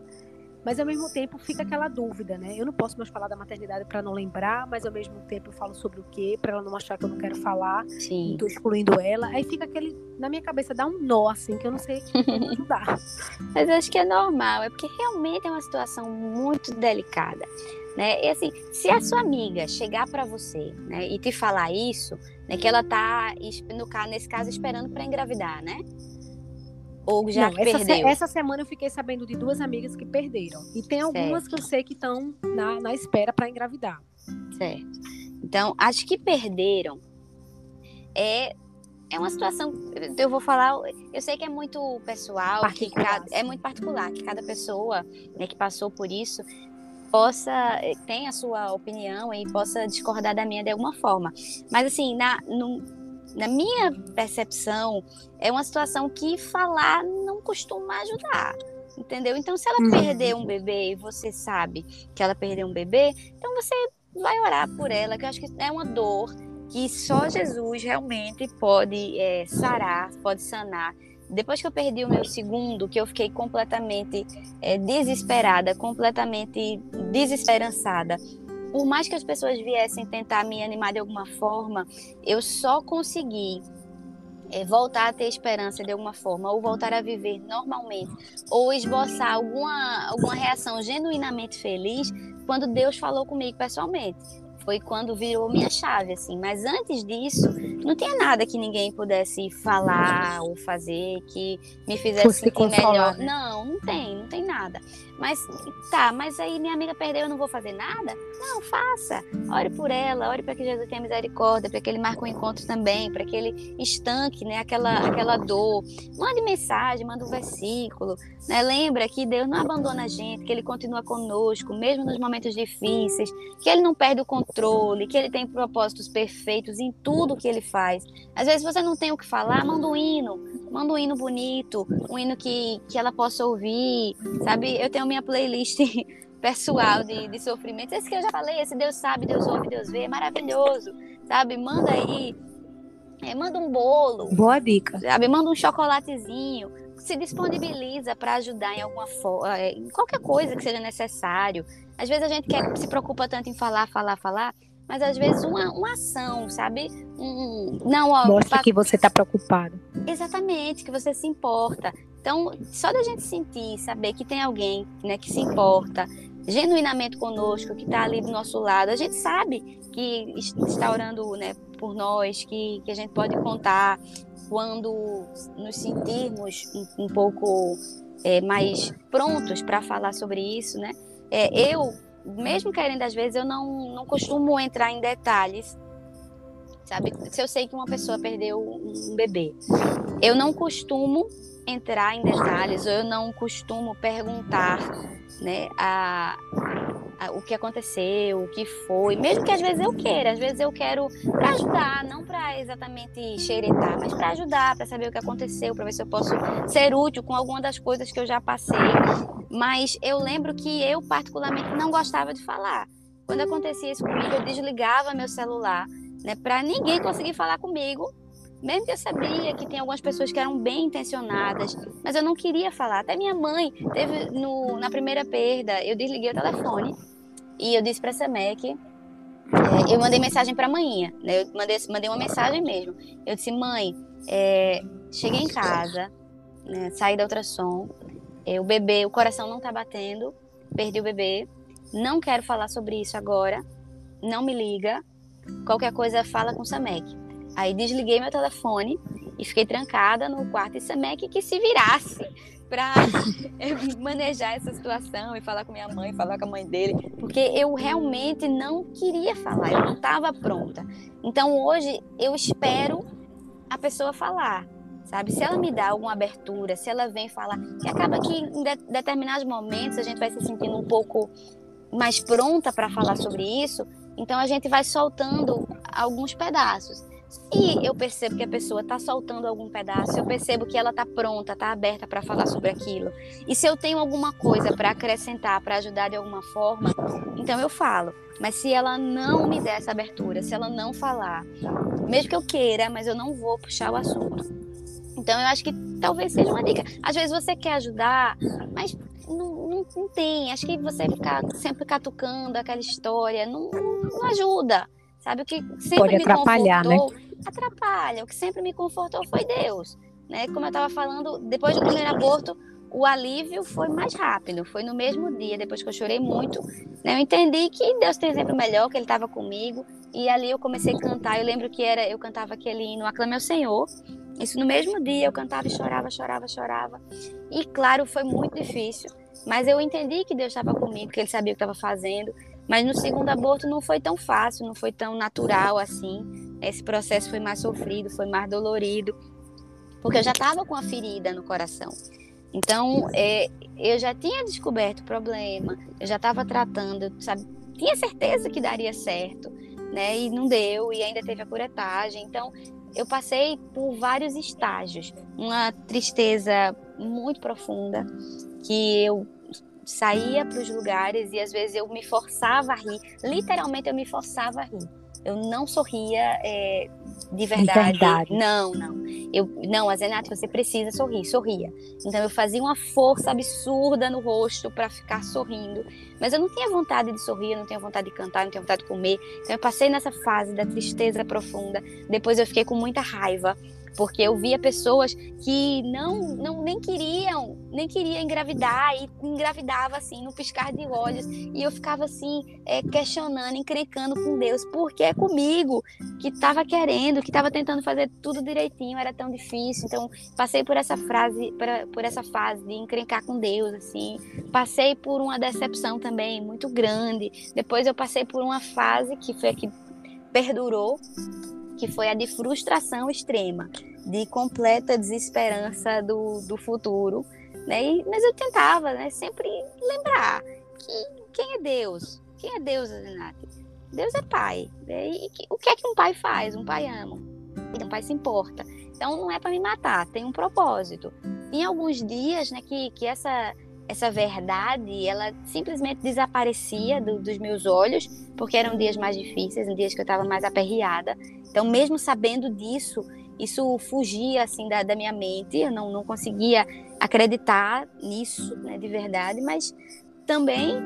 [SPEAKER 2] mas ao mesmo tempo fica aquela dúvida, né? Eu não posso mais falar da maternidade para não lembrar, mas ao mesmo tempo eu falo sobre o quê, para ela não achar que eu não quero falar, Sim. Estou excluindo ela. Aí fica aquele na minha cabeça dá um nó assim que eu não sei como ajudar.
[SPEAKER 1] mas eu acho que é normal, é porque realmente é uma situação muito delicada. Né? E assim, se a sua amiga chegar para você, né, e te falar isso, né, que ela tá no nesse caso esperando para engravidar, né? Ou já Não,
[SPEAKER 2] essa,
[SPEAKER 1] perdeu?
[SPEAKER 2] essa semana eu fiquei sabendo de duas amigas que perderam. E tem algumas certo. que eu sei que estão na, na espera para engravidar.
[SPEAKER 1] Certo. Então, acho que perderam é é uma situação, eu vou falar, eu sei que é muito pessoal, cada, é muito particular, que cada pessoa né, que passou por isso possa tem a sua opinião e possa discordar da minha de alguma forma. Mas assim, na, no, na minha percepção, é uma situação que falar não costuma ajudar. Entendeu? Então, se ela uhum. perder um bebê e você sabe que ela perdeu um bebê, então você vai orar por ela, que eu acho que é uma dor que só Jesus realmente pode é, sarar, pode sanar. Depois que eu perdi o meu segundo, que eu fiquei completamente é, desesperada, completamente desesperançada, por mais que as pessoas viessem tentar me animar de alguma forma, eu só consegui é, voltar a ter esperança de alguma forma, ou voltar a viver normalmente, ou esboçar alguma, alguma reação genuinamente feliz quando Deus falou comigo pessoalmente foi quando virou minha chave, assim. Mas antes disso, não tinha nada que ninguém pudesse falar ou fazer que me fizesse Fosse sentir melhor. Né? Não, não tem, não tem nada. Mas tá, mas aí minha amiga perdeu, eu não vou fazer nada? Não, faça. Ore por ela, ore para que Jesus tenha misericórdia, para que ele marque um encontro também, para que ele estanque, né, aquela aquela dor. Mande mensagem, manda um versículo, né? Lembra que Deus não abandona a gente, que ele continua conosco, mesmo nos momentos difíceis, que ele não perde o controle, que ele tem propósitos perfeitos em tudo que ele faz. Às vezes você não tem o que falar, manda um hino, manda um hino bonito, um hino que, que ela possa ouvir, sabe? Eu tenho minha playlist pessoal de, de sofrimento. Esse que eu já falei, esse Deus sabe, Deus ouve, Deus vê, é maravilhoso, sabe? Manda aí, é, manda um bolo.
[SPEAKER 2] Boa dica.
[SPEAKER 1] Sabe? Manda um chocolatezinho. Se disponibiliza para ajudar em alguma forma, é, em qualquer coisa que seja necessário. Às vezes a gente quer, se preocupa tanto em falar, falar, falar, mas às vezes uma, uma ação, sabe? Um, não, ó,
[SPEAKER 2] Mostra que você está preocupado.
[SPEAKER 1] Exatamente, que você se importa. Então, só da gente sentir, saber que tem alguém né, que se importa genuinamente conosco, que está ali do nosso lado, a gente sabe que está orando né, por nós, que, que a gente pode contar quando nos sentirmos um, um pouco é, mais prontos para falar sobre isso, né? É, eu mesmo querendo às vezes, eu não, não costumo entrar em detalhes, sabe? Se eu sei que uma pessoa perdeu um bebê, eu não costumo entrar em detalhes, eu não costumo perguntar, né, a, o que aconteceu, o que foi, mesmo que às vezes eu queira, às vezes eu quero para ajudar, não para exatamente xeretar, mas para ajudar, para saber o que aconteceu, para ver se eu posso ser útil com alguma das coisas que eu já passei. Mas eu lembro que eu particularmente não gostava de falar. Quando acontecia isso comigo, eu desligava meu celular, né, para ninguém conseguir falar comigo mesmo que eu sabia que tem algumas pessoas que eram bem intencionadas, mas eu não queria falar. Até minha mãe teve no, na primeira perda, eu desliguei o telefone e eu disse para essa Mac, é, eu mandei mensagem para a manhã, né? Eu mandei, mandei uma mensagem mesmo. Eu disse, mãe, é, cheguei em casa, né, saí da ultrassom, é, o bebê, o coração não tá batendo, perdi o bebê, não quero falar sobre isso agora, não me liga, qualquer coisa fala com o Samek. Aí desliguei meu telefone e fiquei trancada no quarto e Samek que se virasse para manejar essa situação e falar com minha mãe, falar com a mãe dele, porque eu realmente não queria falar, eu não estava pronta. Então hoje eu espero a pessoa falar, sabe? Se ela me dá alguma abertura, se ela vem falar, que acaba que em de determinados momentos a gente vai se sentindo um pouco mais pronta para falar sobre isso, então a gente vai soltando alguns pedaços. Se eu percebo que a pessoa está soltando algum pedaço, eu percebo que ela está pronta, está aberta para falar sobre aquilo, e se eu tenho alguma coisa para acrescentar, para ajudar de alguma forma, então eu falo. Mas se ela não me der essa abertura, se ela não falar, mesmo que eu queira, mas eu não vou puxar o assunto. Então eu acho que talvez seja uma dica. Às vezes você quer ajudar, mas não, não, não tem. Acho que você ficar sempre catucando aquela história não, não, ajuda. Sabe o que sempre
[SPEAKER 2] Pode atrapalhar, né?
[SPEAKER 1] confortou? Né? Atrapalha. O que sempre me confortou foi Deus. Né? Como eu estava falando, depois do primeiro aborto, o alívio foi mais rápido. Foi no mesmo dia, depois que eu chorei muito. Né? Eu entendi que Deus tem sempre o melhor, que Ele estava comigo. E ali eu comecei a cantar. Eu lembro que era, eu cantava aquele hino, Aclame ao Senhor. Isso no mesmo dia, eu cantava e chorava, chorava, chorava. E claro, foi muito difícil. Mas eu entendi que Deus estava comigo, que Ele sabia o que estava fazendo. Mas no segundo aborto não foi tão fácil, não foi tão natural assim. Esse processo foi mais sofrido, foi mais dolorido, porque eu já estava com a ferida no coração. Então, é, eu já tinha descoberto o problema, eu já estava tratando, sabe? Tinha certeza que daria certo, né? E não deu, e ainda teve a curetagem. Então, eu passei por vários estágios. Uma tristeza muito profunda, que eu saía para os lugares e às vezes eu me forçava a rir. Literalmente eu me forçava a rir. Eu não sorria é, de, verdade. de verdade. Não, não. Eu, não, a Zenate, você precisa sorrir, sorria. Então eu fazia uma força absurda no rosto para ficar sorrindo. Mas eu não tinha vontade de sorrir, eu não tinha vontade de cantar, eu não tinha vontade de comer. Então eu passei nessa fase da tristeza profunda. Depois eu fiquei com muita raiva porque eu via pessoas que não, não nem queriam, nem queriam engravidar e engravidava assim no piscar de olhos e eu ficava assim é, questionando, encrencando com Deus, porque é comigo que estava querendo, que estava tentando fazer tudo direitinho, era tão difícil. Então passei por essa frase, por, por essa fase de encrencar com Deus assim, passei por uma decepção também muito grande. Depois eu passei por uma fase que foi a que perdurou que foi a de frustração extrema, de completa desesperança do, do futuro. Né? E, mas eu tentava né, sempre lembrar que quem é Deus? Quem é Deus, Renata? Deus é pai. Né? E que, o que é que um pai faz? Um pai ama. Um pai se importa. Então não é para me matar, tem um propósito. Em alguns dias né, que, que essa essa verdade, ela simplesmente desaparecia do, dos meus olhos, porque eram dias mais difíceis, dias que eu estava mais aperreada. Então, mesmo sabendo disso, isso fugia assim da, da minha mente, eu não, não conseguia acreditar nisso, né, de verdade, mas também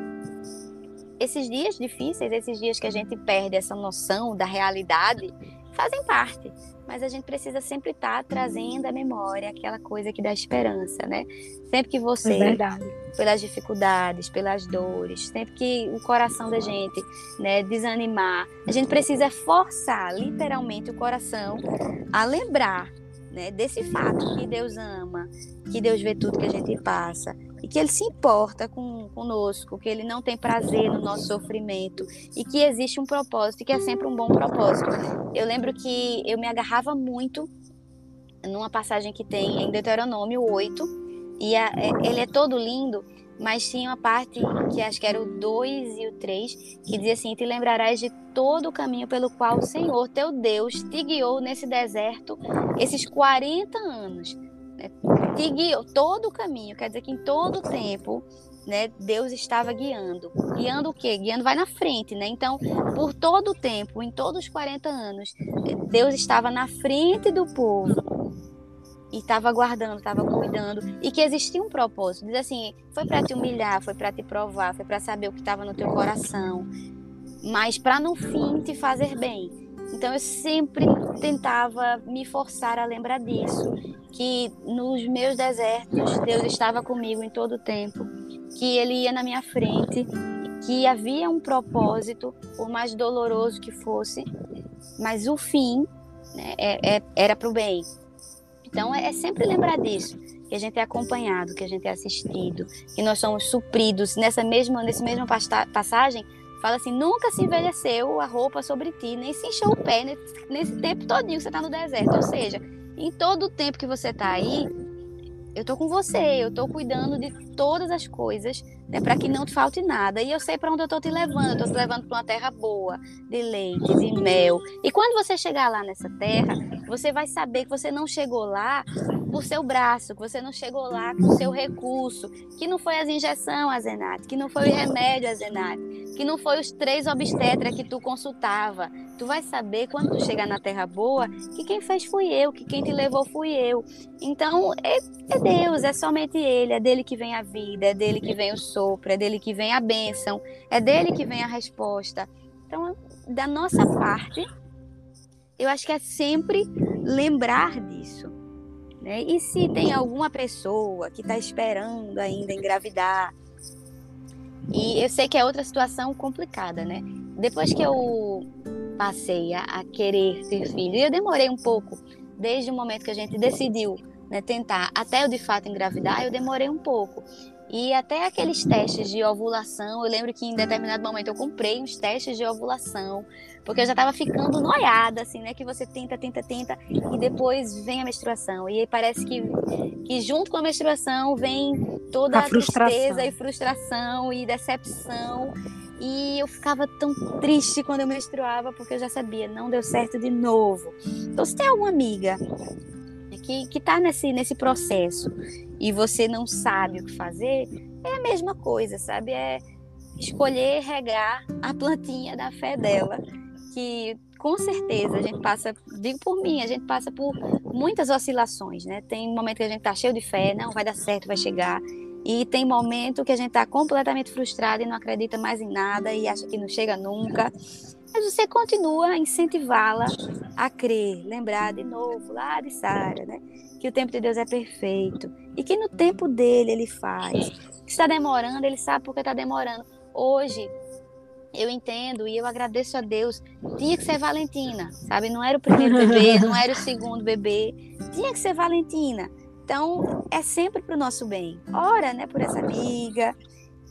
[SPEAKER 1] esses dias difíceis, esses dias que a gente perde essa noção da realidade, fazem parte mas a gente precisa sempre estar tá trazendo à memória aquela coisa que dá esperança, né? Sempre que você,
[SPEAKER 2] é
[SPEAKER 1] pelas dificuldades, pelas dores, sempre que o coração da gente, né, desanimar, a gente precisa forçar literalmente o coração a lembrar, né, desse fato que Deus ama, que Deus vê tudo que a gente passa, que ele se importa com, conosco, que ele não tem prazer no nosso sofrimento e que existe um propósito, que é sempre um bom propósito. Eu lembro que eu me agarrava muito numa passagem que tem em Deuteronômio 8, e a, é, ele é todo lindo, mas tinha uma parte que acho que era o 2 e o 3, que dizia assim: Te lembrarás de todo o caminho pelo qual o Senhor teu Deus te guiou nesse deserto esses 40 anos. Né? Guiou todo o caminho, quer dizer que em todo o tempo né, Deus estava guiando. Guiando o quê? Guiando vai na frente, né? Então, por todo o tempo, em todos os 40 anos, Deus estava na frente do povo e estava guardando, estava cuidando e que existia um propósito. Diz assim, foi para te humilhar, foi para te provar, foi para saber o que estava no teu coração, mas para no fim te fazer bem. Então eu sempre tentava me forçar a lembrar disso, que nos meus desertos Deus estava comigo em todo o tempo, que Ele ia na minha frente, que havia um propósito, por mais doloroso que fosse, mas o fim né, é, é, era para o bem. Então é, é sempre lembrar disso, que a gente é acompanhado, que a gente é assistido, que nós somos supridos nessa mesma nesse mesma passagem Fala assim, nunca se envelheceu a roupa sobre ti, nem se encheu o pé nesse, tempo todinho que você está no deserto. Ou seja, em todo o tempo que você está aí, eu tô com você, eu tô cuidando de todas as coisas, né, para que não te falte nada. E eu sei para onde eu tô te levando, eu tô te levando para uma terra boa, de leite, de mel. E quando você chegar lá nessa terra, você vai saber que você não chegou lá por seu braço, que você não chegou lá com seu recurso, que não foi as injeções, Azenate, que não foi o remédio, Azenate, que não foi os três obstetras que tu consultava. Tu vai saber quando tu chegar na terra boa que quem fez fui eu, que quem te levou fui eu. Então é, é Deus, é somente Ele, é dele que vem a vida, é dele que vem o sopro, é dele que vem a bênção, é dele que vem a resposta. Então, da nossa parte, eu acho que é sempre lembrar disso. Né? E se tem alguma pessoa que está esperando ainda engravidar, e eu sei que é outra situação complicada, né? Depois que eu passei a, a querer ter filho, eu demorei um pouco, desde o momento que a gente decidiu né, tentar até eu de fato engravidar, eu demorei um pouco. E até aqueles testes de ovulação, eu lembro que em determinado momento eu comprei uns testes de ovulação, porque eu já estava ficando noiada, assim, né? Que você tenta, tenta, tenta, e depois vem a menstruação. E aí parece que, que junto com a menstruação vem toda a, a tristeza e frustração e decepção. E eu ficava tão triste quando eu menstruava, porque eu já sabia, não deu certo de novo. Então, se tem alguma amiga que, que tá nesse, nesse processo e você não sabe o que fazer, é a mesma coisa, sabe? É escolher regar a plantinha da fé dela, que com certeza a gente passa, digo por mim, a gente passa por muitas oscilações, né? Tem momento que a gente tá cheio de fé, não vai dar certo, vai chegar. E tem momento que a gente tá completamente frustrado e não acredita mais em nada e acha que não chega nunca. Mas você continua a incentivá-la a crer, lembrar de novo lá de Sara, né? Que o tempo de Deus é perfeito e que no tempo dele ele faz. Que está demorando, ele sabe porque está demorando. Hoje eu entendo e eu agradeço a Deus. Tinha que ser Valentina, sabe? Não era o primeiro bebê, não era o segundo bebê. Tinha que ser Valentina. Então, é sempre para o nosso bem. Ora, né, por essa amiga,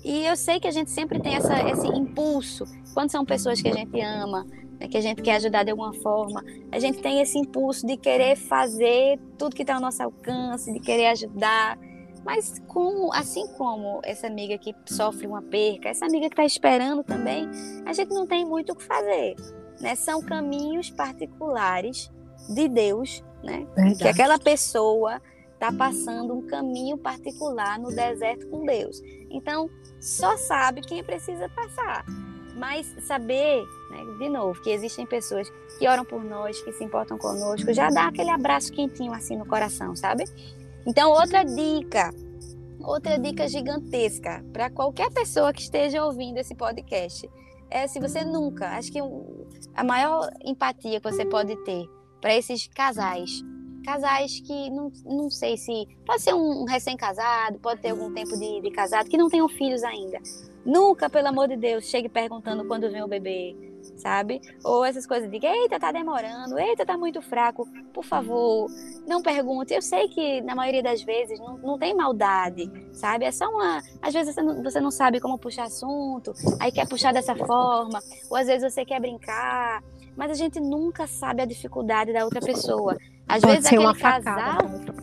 [SPEAKER 1] e eu sei que a gente sempre tem essa, esse impulso, quando são pessoas que a gente ama, né, que a gente quer ajudar de alguma forma, a gente tem esse impulso de querer fazer tudo que está ao nosso alcance, de querer ajudar. Mas como, assim como essa amiga que sofre uma perca, essa amiga que está esperando também, a gente não tem muito o que fazer. Né? São caminhos particulares de Deus, né? Que aquela pessoa está passando um caminho particular no deserto com Deus. Então, só sabe quem precisa passar. Mas saber, né, de novo, que existem pessoas que oram por nós, que se importam conosco, já dá aquele abraço quentinho assim no coração, sabe? Então, outra dica, outra dica gigantesca para qualquer pessoa que esteja ouvindo esse podcast é se você nunca, acho que a maior empatia que você pode ter para esses casais casais que não, não sei se. Pode ser um recém-casado, pode ter algum tempo de, de casado, que não tenham filhos ainda. Nunca, pelo amor de Deus, chegue perguntando quando vem o bebê, sabe? Ou essas coisas de eita, tá demorando, eita, tá muito fraco. Por favor, não pergunte. Eu sei que na maioria das vezes não, não tem maldade, sabe? É só uma. Às vezes você não, você não sabe como puxar assunto, aí quer puxar dessa forma, ou às vezes você quer brincar, mas a gente nunca sabe a dificuldade da outra pessoa. Às
[SPEAKER 2] pode
[SPEAKER 1] vezes
[SPEAKER 2] ser
[SPEAKER 1] aquele
[SPEAKER 2] uma
[SPEAKER 1] casal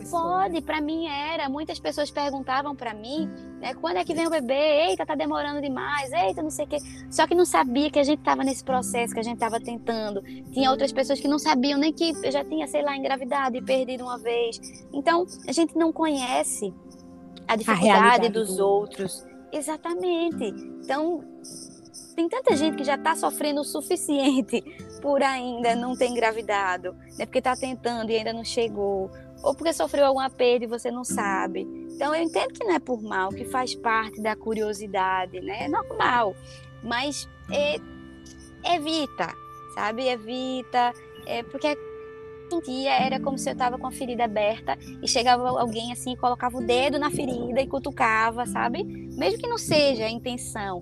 [SPEAKER 1] pode, para mim era. Muitas pessoas perguntavam para mim, né, quando é que vem o bebê? Eita, tá demorando demais. Eita, não sei o quê. Só que não sabia que a gente tava nesse processo, que a gente tava tentando. Tinha outras pessoas que não sabiam nem que eu já tinha, sei lá, engravidado e perdido uma vez. Então, a gente não conhece a dificuldade dos do... outros. Exatamente. Então, tem tanta gente que já está sofrendo o suficiente por ainda não ter engravidado, né? Porque está tentando e ainda não chegou, ou porque sofreu alguma perda e você não sabe. Então eu entendo que não é por mal, que faz parte da curiosidade, né? É normal, mas é, evita, sabe? Evita, é porque sentia era como se eu estava com a ferida aberta e chegava alguém assim colocava o dedo na ferida e cutucava, sabe? Mesmo que não seja a intenção,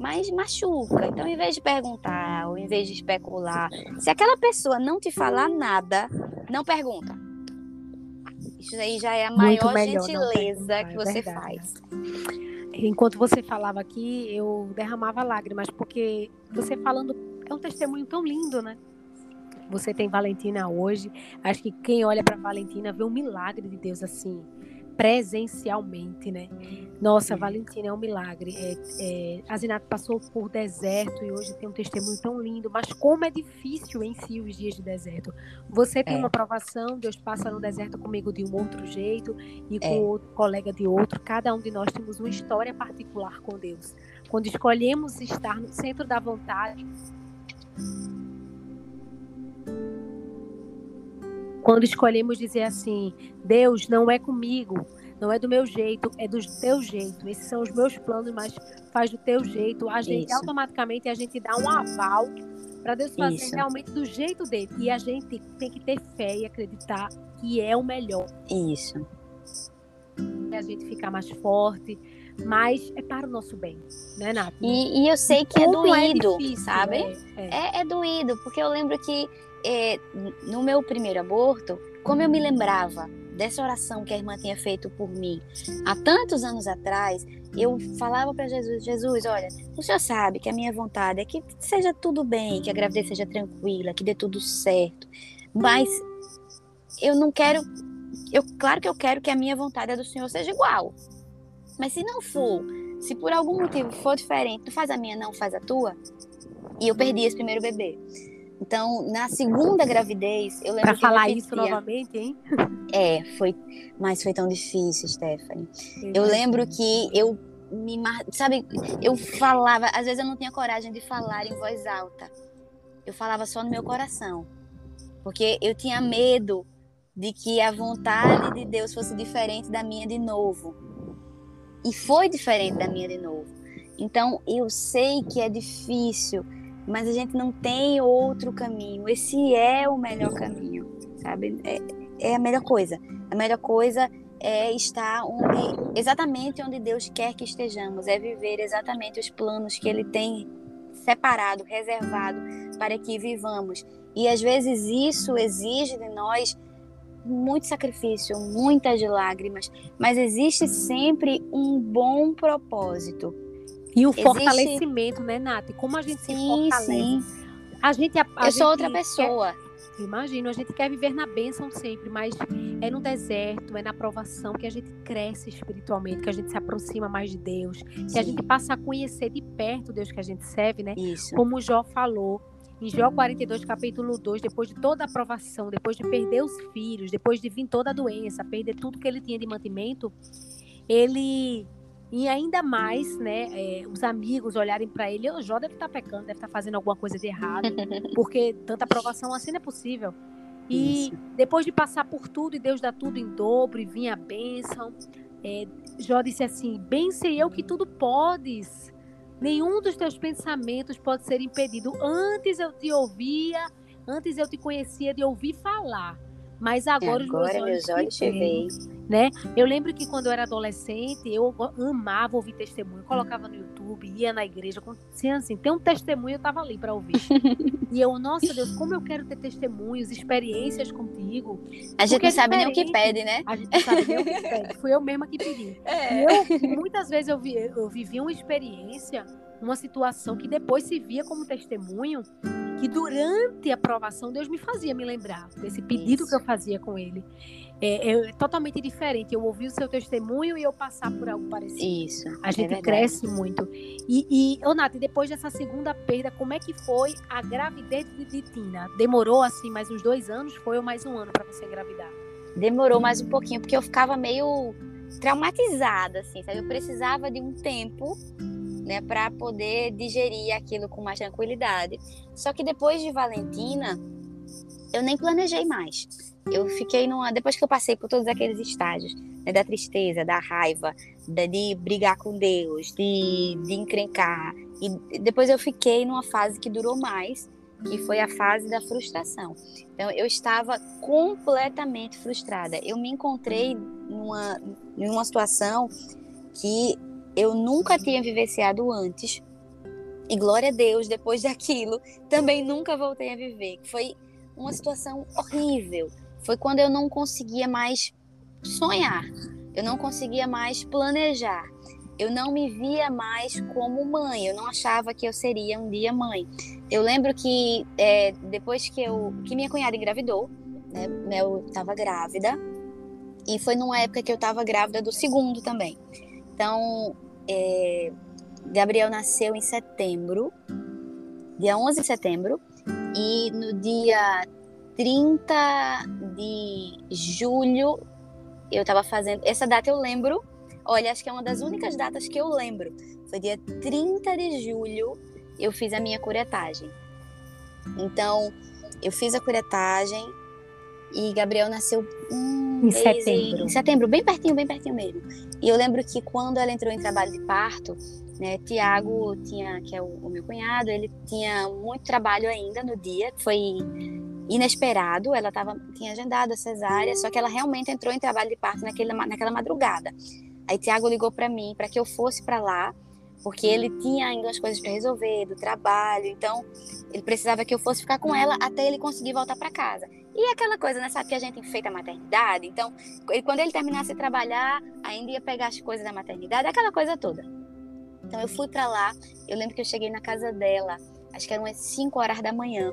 [SPEAKER 1] mas machuca. Então, em vez de perguntar ou em vez de especular, se aquela pessoa não te falar nada, não pergunta. Isso aí já é a maior gentileza que você verdade. faz.
[SPEAKER 2] Enquanto você falava aqui, eu derramava lágrimas, porque você falando é um testemunho tão lindo, né? Você tem Valentina hoje. Acho que quem olha para Valentina vê um milagre de Deus assim presencialmente, né? Nossa, Valentina é um milagre. É, é, a Zinato passou por deserto e hoje tem um testemunho tão lindo, mas como é difícil em si os dias de deserto. Você tem é. uma provação, Deus passa no deserto comigo de um outro jeito e com é. outro colega de outro. Cada um de nós temos uma história particular com Deus. Quando escolhemos estar no centro da vontade, Quando escolhemos dizer assim, Deus não é comigo, não é do meu jeito, é do teu jeito. Esses são os meus planos, mas faz do teu jeito. A gente Isso. automaticamente a gente dá um aval para Deus fazer Isso. realmente do jeito dele. E a gente tem que ter fé e acreditar que é o melhor.
[SPEAKER 1] Isso.
[SPEAKER 2] A gente ficar mais forte, mas é para o nosso bem, né, Nath?
[SPEAKER 1] E, e eu sei que é, é doído, é difícil, sabe? É, é. é, é doído, porque eu lembro que é, no meu primeiro aborto, como eu me lembrava dessa oração que a irmã tinha feito por mim há tantos anos atrás, eu falava para Jesus: Jesus, olha, o senhor sabe que a minha vontade é que seja tudo bem, que a gravidez seja tranquila, que dê tudo certo, mas eu não quero. Eu, claro que eu quero que a minha vontade é do Senhor seja igual. Mas se não for, se por algum motivo for diferente, tu faz a minha, não faz a tua, e eu perdi esse primeiro bebê. Então, na segunda gravidez, eu lembro
[SPEAKER 2] pra que falar repetia. isso novamente, hein?
[SPEAKER 1] É, foi, mas foi tão difícil, Stephanie. Eu lembro que eu me, sabe, eu falava, às vezes eu não tinha coragem de falar em voz alta. Eu falava só no meu coração. Porque eu tinha medo de que a vontade de Deus fosse diferente da minha de novo. E foi diferente da minha de novo. Então, eu sei que é difícil mas a gente não tem outro caminho. Esse é o melhor caminho, sabe? É, é a melhor coisa. A melhor coisa é estar onde, exatamente onde Deus quer que estejamos, é viver exatamente os planos que Ele tem separado, reservado para que vivamos. E às vezes isso exige de nós muito sacrifício, muitas lágrimas, mas existe sempre um bom propósito.
[SPEAKER 2] E o Existe... fortalecimento, né, Nath? Como a gente sim, se fortalece. Sim. A gente, a, a
[SPEAKER 1] Eu
[SPEAKER 2] gente
[SPEAKER 1] sou outra pessoa.
[SPEAKER 2] Quer, imagino, a gente quer viver na bênção sempre, mas é no deserto, é na provação que a gente cresce espiritualmente, que a gente se aproxima mais de Deus, sim. que a gente passa a conhecer de perto o Deus que a gente serve, né?
[SPEAKER 1] Isso.
[SPEAKER 2] Como o Jó falou, em Jó 42, capítulo 2, depois de toda a provação, depois de perder os filhos, depois de vir toda a doença, perder tudo que ele tinha de mantimento, ele e ainda mais, né, é, os amigos olharem para ele, o Jó deve estar tá pecando, deve estar tá fazendo alguma coisa de errado, porque tanta aprovação assim não é possível. E Isso. depois de passar por tudo e Deus dá tudo em dobro e vinha a bênção, é, Jó disse assim: Bem sei eu que tudo podes, nenhum dos teus pensamentos pode ser impedido. Antes eu te ouvia, antes eu te conhecia de ouvir falar mas agora,
[SPEAKER 1] agora meus olhos, te veem.
[SPEAKER 2] Né? Eu lembro que quando eu era adolescente, eu amava ouvir testemunho, colocava no YouTube, ia na igreja, assim, assim tem um testemunho, eu estava ali para ouvir. e eu, nossa Deus, como eu quero ter testemunhos, experiências contigo.
[SPEAKER 1] A gente não é sabe nem o que pede, né?
[SPEAKER 2] A gente não sabe nem o que pede. Fui eu mesma que pedi. É. Eu, muitas vezes eu, vi, eu vivi uma experiência, uma situação que depois se via como testemunho, que durante a aprovação Deus me fazia me lembrar desse pedido Isso. que eu fazia com ele. É, é, totalmente diferente eu ouvir o seu testemunho e eu passar por algo parecido.
[SPEAKER 1] Isso.
[SPEAKER 2] A é gente é cresce muito. E, e ô, Nath, depois dessa segunda perda, como é que foi a gravidez de, de Tina? Demorou assim mais uns dois anos? Foi ou mais um ano para você engravidar?
[SPEAKER 1] Demorou mais um pouquinho, porque eu ficava meio traumatizada, assim, sabe? Eu precisava de um tempo né, para poder digerir aquilo com mais tranquilidade. Só que depois de Valentina, eu nem planejei mais. Eu fiquei numa. Depois que eu passei por todos aqueles estágios, né, da tristeza, da raiva, de, de brigar com Deus, de, de encrencar, e depois eu fiquei numa fase que durou mais, que foi a fase da frustração. Então, eu estava completamente frustrada. Eu me encontrei numa, numa situação que eu nunca tinha vivenciado antes. E glória a Deus, depois daquilo, também nunca voltei a viver. Foi uma situação horrível. Foi quando eu não conseguia mais sonhar, eu não conseguia mais planejar, eu não me via mais como mãe, eu não achava que eu seria um dia mãe. Eu lembro que é, depois que eu que minha cunhada engravidou, né, eu estava grávida e foi numa época que eu estava grávida do segundo também. Então, é, Gabriel nasceu em setembro, dia 11 de setembro, e no dia 30 de julho eu estava fazendo. Essa data eu lembro. Olha, acho que é uma das únicas datas que eu lembro. Foi dia 30 de julho eu fiz a minha curetagem. Então, eu fiz a curetagem e Gabriel nasceu um
[SPEAKER 2] em setembro.
[SPEAKER 1] Em setembro, bem pertinho, bem pertinho mesmo. E eu lembro que quando ela entrou em trabalho de parto, né, Tiago tinha, que é o, o meu cunhado, ele tinha muito trabalho ainda no dia, foi inesperado, ela tava, tinha agendado a cesárea, só que ela realmente entrou em trabalho de parto naquele, naquela madrugada. Aí Tiago ligou para mim para que eu fosse para lá porque ele tinha ainda as coisas para resolver do trabalho, então ele precisava que eu fosse ficar com ela até ele conseguir voltar para casa. E aquela coisa, né, sabe que a gente enfeita a maternidade, então ele, quando ele terminasse de trabalhar, ainda ia pegar as coisas da maternidade, aquela coisa toda. Então eu fui para lá, eu lembro que eu cheguei na casa dela, acho que eram umas 5 horas da manhã,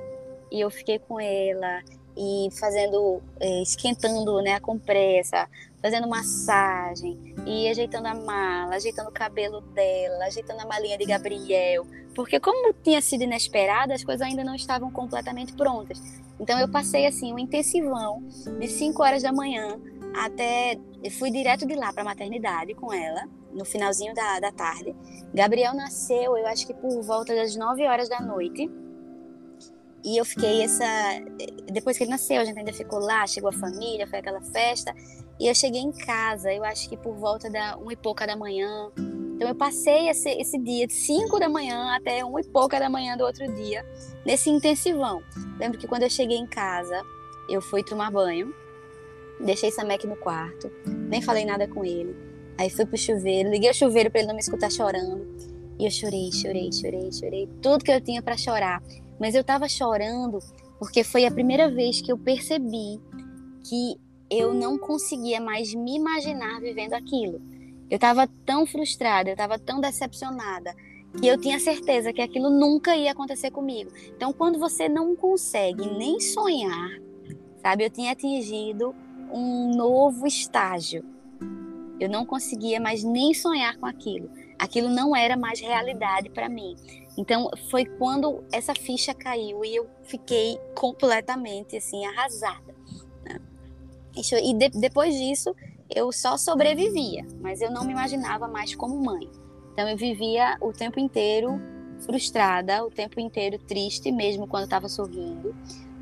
[SPEAKER 1] e eu fiquei com ela e fazendo, eh, esquentando né, a compressa, fazendo massagem e ajeitando a mala, ajeitando o cabelo dela, ajeitando a malinha de Gabriel, porque como tinha sido inesperada, as coisas ainda não estavam completamente prontas. Então eu passei assim um intensivão de 5 horas da manhã até fui direto de lá para a maternidade com ela no finalzinho da, da tarde. Gabriel nasceu, eu acho que por volta das 9 horas da noite. E eu fiquei essa. Depois que ele nasceu, a gente ainda ficou lá, chegou a família, foi aquela festa. E eu cheguei em casa, eu acho que por volta da uma e pouca da manhã. Então eu passei esse, esse dia de 5 da manhã até uma e pouca da manhã do outro dia, nesse intensivão. Lembro que quando eu cheguei em casa, eu fui tomar banho, deixei Samek no quarto, nem falei nada com ele. Aí fui pro chuveiro, liguei o chuveiro para ele não me escutar chorando. E eu chorei, chorei, chorei, chorei, tudo que eu tinha para chorar. Mas eu estava chorando porque foi a primeira vez que eu percebi que eu não conseguia mais me imaginar vivendo aquilo. Eu estava tão frustrada, eu estava tão decepcionada, que eu tinha certeza que aquilo nunca ia acontecer comigo. Então, quando você não consegue nem sonhar, sabe, eu tinha atingido um novo estágio. Eu não conseguia mais nem sonhar com aquilo. Aquilo não era mais realidade para mim. Então foi quando essa ficha caiu e eu fiquei completamente assim arrasada. E de, depois disso eu só sobrevivia, mas eu não me imaginava mais como mãe. Então eu vivia o tempo inteiro frustrada, o tempo inteiro triste, mesmo quando estava sorrindo,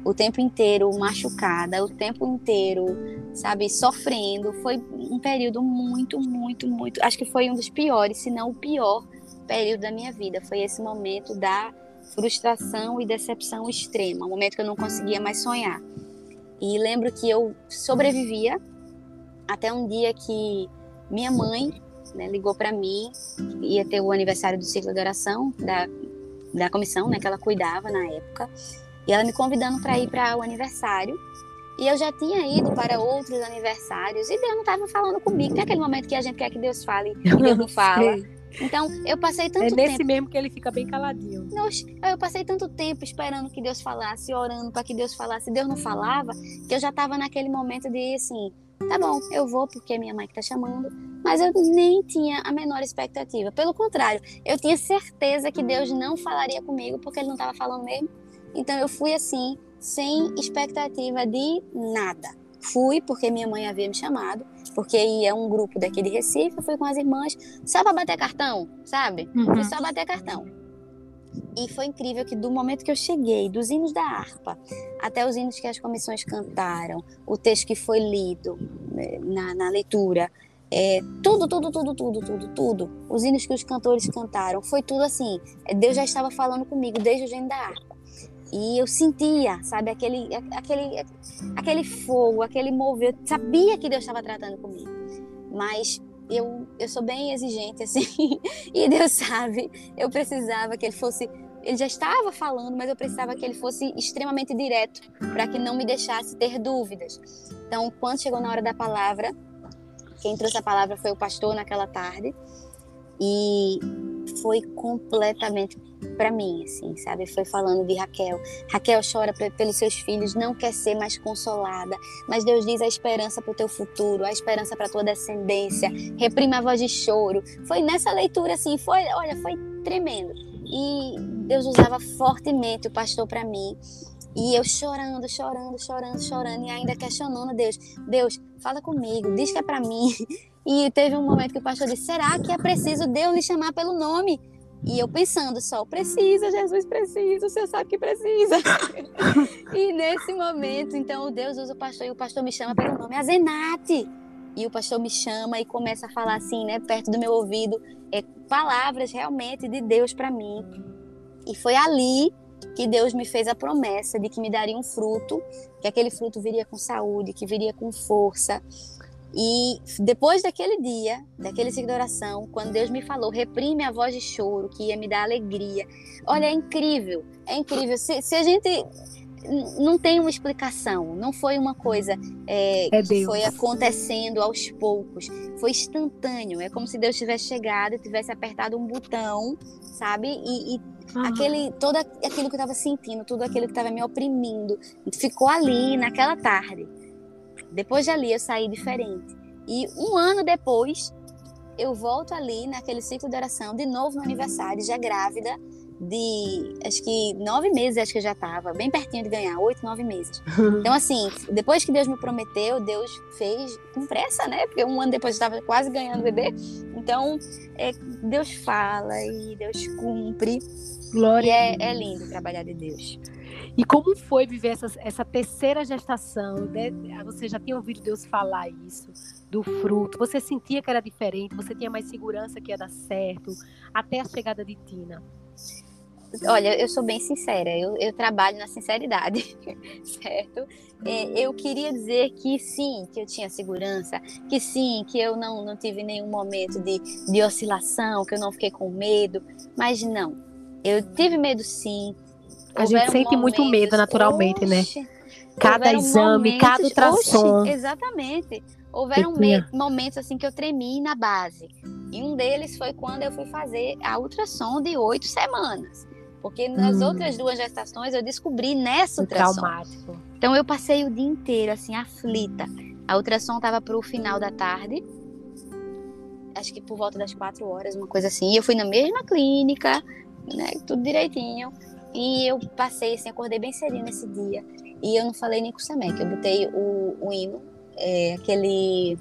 [SPEAKER 1] o tempo inteiro machucada, o tempo inteiro, sabe, sofrendo. Foi um período muito, muito, muito. Acho que foi um dos piores, se não o pior período da minha vida. Foi esse momento da frustração e decepção extrema, o momento que eu não conseguia mais sonhar. E lembro que eu sobrevivia até um dia que minha mãe né, ligou para mim, ia ter o aniversário do ciclo de oração da, da comissão, né, que ela cuidava na época, e ela me convidando para ir para o aniversário. E eu já tinha ido para outros aniversários e Deus não estava falando comigo. Tem aquele momento que a gente quer que Deus fale e Deus não fala. Então, eu passei tanto tempo.
[SPEAKER 2] É nesse mesmo que ele fica bem caladinho.
[SPEAKER 1] Eu passei tanto tempo esperando que Deus falasse, orando para que Deus falasse. Deus não falava, que eu já estava naquele momento de assim, tá bom, eu vou porque é minha mãe que tá chamando. Mas eu nem tinha a menor expectativa. Pelo contrário, eu tinha certeza que Deus não falaria comigo porque ele não estava falando mesmo. Então eu fui assim, sem expectativa de nada. Fui porque minha mãe havia me chamado, porque ia um grupo daqui de Recife, eu fui com as irmãs, só para bater cartão, sabe? Uhum. Fui só bater cartão. E foi incrível que do momento que eu cheguei, dos hinos da harpa, até os hinos que as comissões cantaram, o texto que foi lido né, na, na leitura, é, tudo, tudo, tudo, tudo, tudo, tudo, os hinos que os cantores cantaram, foi tudo assim. Deus já estava falando comigo desde o hino da harpa. E eu sentia, sabe, aquele, aquele, aquele fogo, aquele mover. Eu sabia que Deus estava tratando comigo. Mas eu, eu sou bem exigente, assim. e Deus sabe, eu precisava que ele fosse. Ele já estava falando, mas eu precisava que ele fosse extremamente direto, para que não me deixasse ter dúvidas. Então, quando chegou na hora da palavra, quem trouxe a palavra foi o pastor naquela tarde. E foi completamente para mim, assim, sabe? Foi falando de Raquel. Raquel chora pelos seus filhos, não quer ser mais consolada, mas Deus diz a esperança para o teu futuro, a esperança para tua descendência. Reprima a voz de choro. Foi nessa leitura, assim, foi, olha, foi tremendo. E Deus usava fortemente o pastor para mim. E eu chorando, chorando, chorando, chorando e ainda questionando Deus. Deus, fala comigo, diz que é para mim. E teve um momento que o pastor disse: será que é preciso Deus lhe chamar pelo nome? E eu pensando só, precisa, Jesus precisa, você sabe que precisa. e nesse momento, então, Deus usa o pastor e o pastor me chama pelo nome, Azenate. E o pastor me chama e começa a falar assim, né, perto do meu ouvido, é, palavras realmente de Deus para mim. E foi ali que Deus me fez a promessa de que me daria um fruto, que aquele fruto viria com saúde, que viria com força, e depois daquele dia, daquele ciclo de oração, quando Deus me falou, reprime a voz de choro, que ia me dar alegria. Olha, é incrível, é incrível. Se, se a gente não tem uma explicação, não foi uma coisa é, é que foi acontecendo aos poucos, foi instantâneo. É como se Deus tivesse chegado e tivesse apertado um botão, sabe? E, e aquele, todo aquilo que eu estava sentindo, tudo aquilo que estava me oprimindo, ficou ali naquela tarde. Depois de ali eu saí diferente. E um ano depois eu volto ali naquele ciclo de oração, de novo no aniversário, já grávida, de acho que nove meses, acho que eu já estava, bem pertinho de ganhar, oito, nove meses. Então, assim, depois que Deus me prometeu, Deus fez com pressa, né? Porque um ano depois eu estava quase ganhando o bebê. Então, é, Deus fala e Deus cumpre. Glória. E é, é lindo trabalhar de Deus.
[SPEAKER 2] E como foi viver essa, essa terceira gestação? Né? Você já tinha ouvido Deus falar isso, do fruto? Você sentia que era diferente? Você tinha mais segurança que ia dar certo? Até a chegada de Tina?
[SPEAKER 1] Olha, eu sou bem sincera, eu, eu trabalho na sinceridade, certo? É, eu queria dizer que sim, que eu tinha segurança, que sim, que eu não, não tive nenhum momento de, de oscilação, que eu não fiquei com medo, mas não. Eu tive medo sim,
[SPEAKER 2] a gente sente momentos, muito medo naturalmente, né? oxe, né? Cada exame, momentos, cada ultrassom.
[SPEAKER 1] Oxe, exatamente. Houveram me- momentos assim que eu tremi na base. E um deles foi quando eu fui fazer a ultrassom de oito semanas. Porque nas hum. outras duas gestações eu descobri nessa ultrassom. Traumático. Então eu passei o dia inteiro assim, aflita. A ultrassom estava para o final da tarde. Acho que por volta das quatro horas, uma coisa assim. E eu fui na mesma clínica, né? Tudo direitinho. E eu passei, assim, acordei bem cedinho nesse dia. E eu não falei nem com o Samek. Eu botei o, o hino, é, aquele.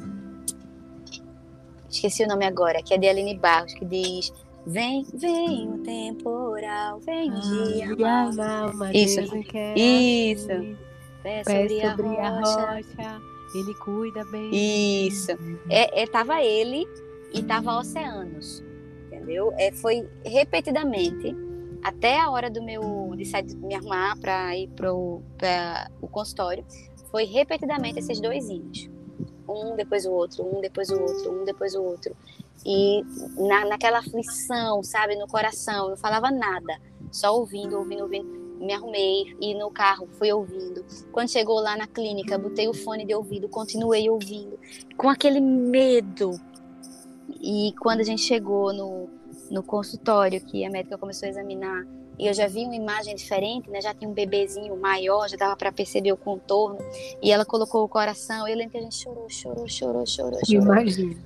[SPEAKER 1] Esqueci o nome agora, que é de Aline Barros, que diz. Vem, vem o temporal, vem o dia.
[SPEAKER 2] Ah,
[SPEAKER 1] isso, isso.
[SPEAKER 2] Pé sobre, a, sobre rocha. a rocha. Ele cuida
[SPEAKER 1] bem. Isso. É, é, tava ele e tava Oceanos, entendeu? É, foi repetidamente até a hora do meu de sair, de me arrumar para ir para o consultório, foi repetidamente esses dois hinos. Um depois o outro, um depois o outro, um depois o outro. E na, naquela aflição, sabe, no coração, não falava nada, só ouvindo, ouvindo, ouvindo. Me arrumei e no carro fui ouvindo. Quando chegou lá na clínica, botei o fone de ouvido, continuei ouvindo, com aquele medo. E quando a gente chegou no, no consultório que a médica começou a examinar e eu já vi uma imagem diferente, né? Já tinha um bebezinho maior, já dava para perceber o contorno. E ela colocou o coração. Eu lembro que a gente chorou, chorou, chorou, chorou, chorou.
[SPEAKER 2] Imagina.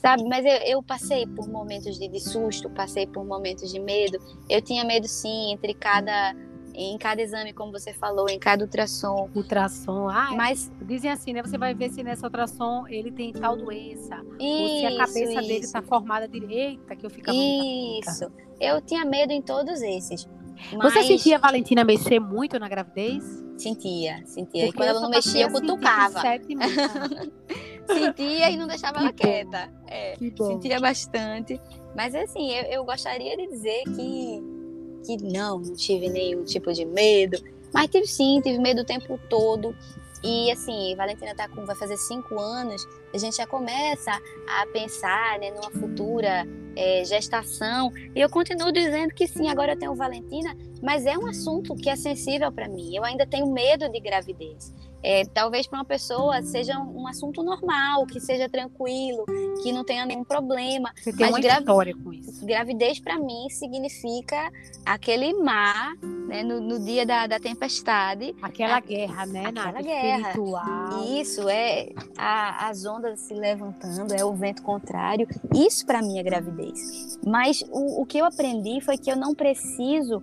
[SPEAKER 1] Sabe, mas eu, eu passei por momentos de, de susto, passei por momentos de medo. Eu tinha medo, sim, entre cada em cada exame, como você falou, em cada ultrassom.
[SPEAKER 2] Ultrassom, ah,
[SPEAKER 1] mas
[SPEAKER 2] dizem assim, né? Você vai ver se nessa ultrassom ele tem tal doença, isso, ou se a cabeça isso. dele está formada direita, que eu ficava
[SPEAKER 1] Isso. Eu tinha medo em todos esses.
[SPEAKER 2] Mas... Você sentia a Valentina mexer muito na gravidez?
[SPEAKER 1] Sentia, sentia. Porque e quando ela não mexia, eu cutucava. sentia e não deixava que ela bom. quieta. É, sentia bastante. Mas assim, eu, eu gostaria de dizer que que não, não tive nenhum tipo de medo. Mas tive sim, tive medo o tempo todo. E assim, Valentina tá com, vai fazer cinco anos, a gente já começa a pensar né, numa futura é, gestação. E eu continuo dizendo que sim, agora eu tenho Valentina, mas é um assunto que é sensível para mim. Eu ainda tenho medo de gravidez. É, talvez para uma pessoa seja um, assunto normal, que seja tranquilo, que não tenha nenhum problema.
[SPEAKER 2] Você tem Mas uma gravi história com isso.
[SPEAKER 1] Gravidez para mim significa aquele mar, né, no, no dia da, da, tempestade.
[SPEAKER 2] Aquela a, guerra, né,
[SPEAKER 1] Aquela guerra. Espiritual. Isso é a, as ondas se levantando, é o vento contrário. Isso para mim é gravidez. Mas o, o que eu aprendi foi que eu não preciso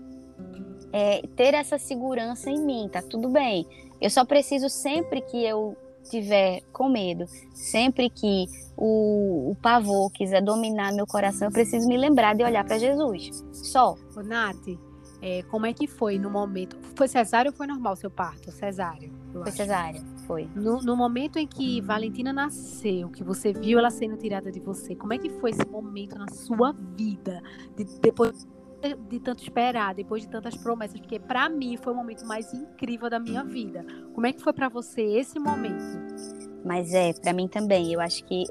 [SPEAKER 1] é, ter essa segurança em mim, tá tudo bem eu só preciso sempre que eu tiver com medo, sempre que o, o pavor quiser dominar meu coração, eu preciso me lembrar de olhar para Jesus. Só.
[SPEAKER 2] Ô, Nath, é, como é que foi no momento? Foi cesárea ou foi normal seu parto? Cesárea.
[SPEAKER 1] Foi acho. cesárea, foi.
[SPEAKER 2] No, no, momento em que Valentina nasceu, que você viu ela sendo tirada de você, como é que foi esse momento na sua vida? De, depois de tanto esperar, depois de tantas promessas, porque para mim foi o momento mais incrível da minha vida. Como é que foi para você esse momento?
[SPEAKER 1] Mas é, para mim também. Eu acho que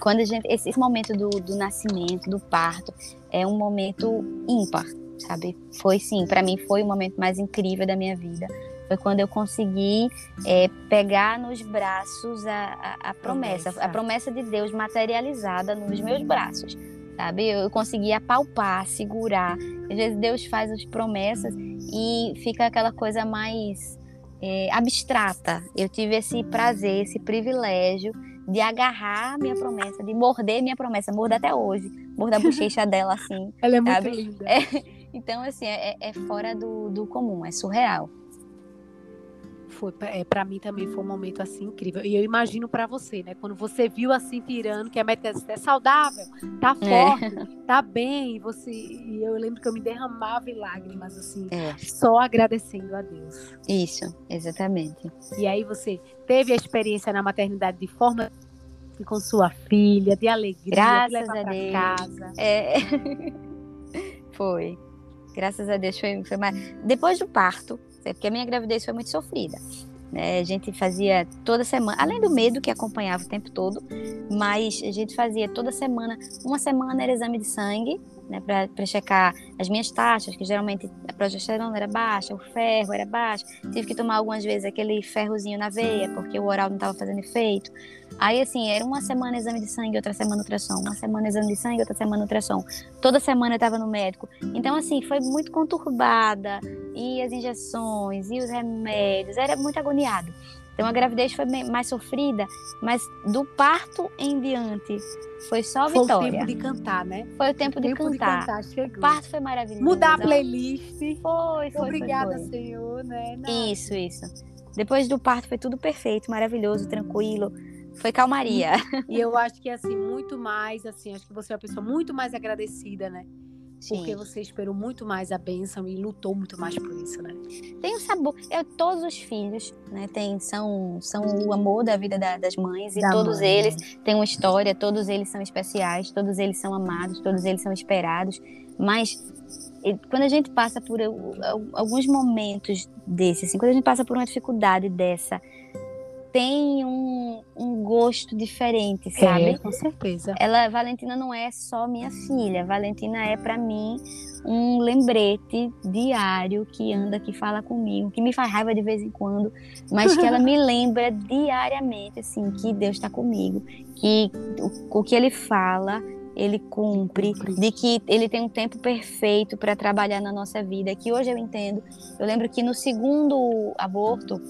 [SPEAKER 1] quando a gente esse momento do, do nascimento, do parto, é um momento ímpar, sabe? Foi sim, para mim foi o momento mais incrível da minha vida. Foi quando eu consegui é, pegar nos braços a, a, a promessa, a promessa de Deus materializada nos meus braços sabe? Eu conseguia palpar, segurar. Às vezes Deus faz as promessas e fica aquela coisa mais é, abstrata. Eu tive esse prazer, esse privilégio de agarrar minha promessa, de morder minha promessa, morder até hoje, morder a bochecha dela assim.
[SPEAKER 2] Ela é sabe? muito linda.
[SPEAKER 1] É, então, assim, é, é fora do, do comum, é surreal
[SPEAKER 2] foi é, para mim também foi um momento assim incrível. E eu imagino para você, né? Quando você viu assim tirando, que a disse, é saudável, tá é. forte, é. tá bem, e você e eu lembro que eu me derramava em lágrimas assim, é. só agradecendo a Deus.
[SPEAKER 1] Isso, exatamente.
[SPEAKER 2] E aí você teve a experiência na maternidade de forma com sua filha, de alegria,
[SPEAKER 1] Graças
[SPEAKER 2] de
[SPEAKER 1] a Deus.
[SPEAKER 2] casa.
[SPEAKER 1] É. foi. Graças a Deus foi, foi mais. Depois do parto, é porque a minha gravidez foi muito sofrida. Né? A gente fazia toda semana, além do medo que acompanhava o tempo todo, mas a gente fazia toda semana, uma semana era exame de sangue, né, para checar as minhas taxas, que geralmente a progesterona era baixa, o ferro era baixo. Tive que tomar algumas vezes aquele ferrozinho na veia, porque o oral não estava fazendo efeito. Aí, assim, era uma semana exame de sangue, outra semana ultrassom. Uma semana exame de sangue, outra semana ultrassom. Toda semana eu estava no médico. Então, assim, foi muito conturbada. E as injeções, e os remédios. Era muito agoniado. Então a gravidez foi mais sofrida, mas do parto em diante foi só
[SPEAKER 2] foi
[SPEAKER 1] vitória.
[SPEAKER 2] Foi o tempo de cantar, né?
[SPEAKER 1] Foi o tempo, o tempo de cantar. De cantar chegou. O parto foi maravilhoso.
[SPEAKER 2] Mudar a playlist.
[SPEAKER 1] Foi, foi.
[SPEAKER 2] Obrigada,
[SPEAKER 1] foi, foi.
[SPEAKER 2] Senhor, né?
[SPEAKER 1] Isso, isso. Depois do parto foi tudo perfeito, maravilhoso, tranquilo. Foi calmaria.
[SPEAKER 2] E eu acho que assim, muito mais, assim, acho que você é uma pessoa muito mais agradecida, né? Sim. Porque você esperou muito mais a bênção e lutou muito mais por isso, né?
[SPEAKER 1] Tem um sabor. Eu, todos os filhos, né? Tem, são, são o amor da vida da, das mães. E da todos mãe. eles têm uma história, todos eles são especiais, todos eles são amados, todos eles são esperados. Mas quando a gente passa por alguns momentos desses, assim, quando a gente passa por uma dificuldade dessa, tem um, um gosto diferente, é, sabe?
[SPEAKER 2] É, com certeza.
[SPEAKER 1] Ela, Valentina não é só minha filha. Valentina é para mim um lembrete diário que anda, que fala comigo, que me faz raiva de vez em quando, mas que ela me lembra diariamente, assim, que Deus está comigo, que o, o que Ele fala ele cumpre, de que ele tem um tempo perfeito para trabalhar na nossa vida, que hoje eu entendo. Eu lembro que no segundo aborto,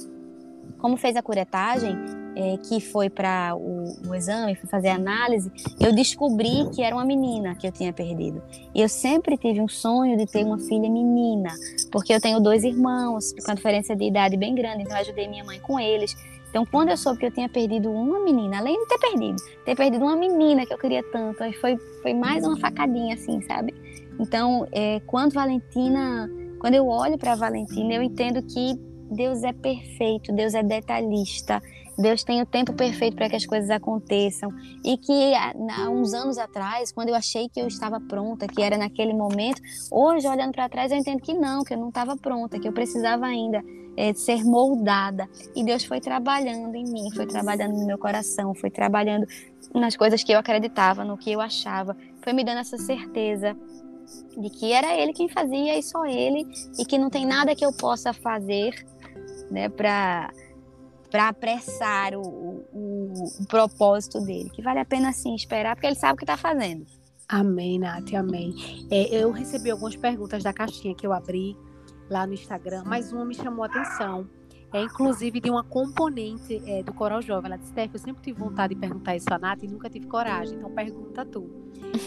[SPEAKER 1] como fez a curetagem, é, que foi para o, o, exame, fui fazer a análise, eu descobri que era uma menina que eu tinha perdido. E eu sempre tive um sonho de ter uma filha menina, porque eu tenho dois irmãos com a diferença de idade bem grande, então eu ajudei minha mãe com eles. Então, quando eu soube que eu tinha perdido uma menina, além de ter perdido, ter perdido uma menina que eu queria tanto, aí foi, foi mais uma facadinha, assim, sabe? Então, é, quando Valentina, quando eu olho para Valentina, eu entendo que Deus é perfeito, Deus é detalhista, Deus tem o tempo perfeito para que as coisas aconteçam. E que há uns anos atrás, quando eu achei que eu estava pronta, que era naquele momento, hoje, olhando para trás, eu entendo que não, que eu não estava pronta, que eu precisava ainda é, ser moldada. E Deus foi trabalhando em mim, foi trabalhando no meu coração, foi trabalhando nas coisas que eu acreditava, no que eu achava, foi me dando essa certeza de que era Ele quem fazia e só Ele, e que não tem nada que eu possa fazer né, para apressar o, o, o, propósito dele, que vale a pena sim esperar, porque ele sabe o que está fazendo.
[SPEAKER 2] Amém, Nath, amém. É, eu recebi algumas perguntas da caixinha que eu abri lá no Instagram, mas uma me chamou a atenção é inclusive de uma componente é, do Coral Jovem. Ela disse, Steph, eu sempre tive vontade de perguntar isso a Nath e nunca tive coragem, então pergunta tu.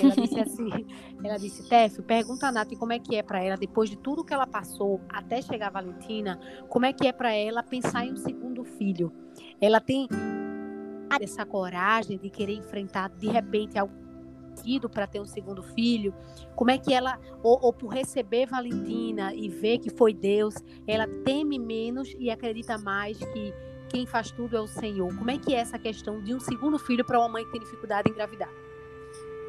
[SPEAKER 2] Ela disse assim, ela disse, Steph, pergunta a Nath como é que é para ela, depois de tudo que ela passou até chegar a Valentina, como é que é para ela pensar em um segundo filho. Ela tem essa coragem de querer enfrentar de repente algo para ter um segundo filho? Como é que ela, ou, ou, por receber Valentina e ver que foi Deus, ela teme menos e acredita mais que quem faz tudo é o Senhor? Como é que é essa questão de um segundo filho para uma mãe que tem dificuldade em engravidar?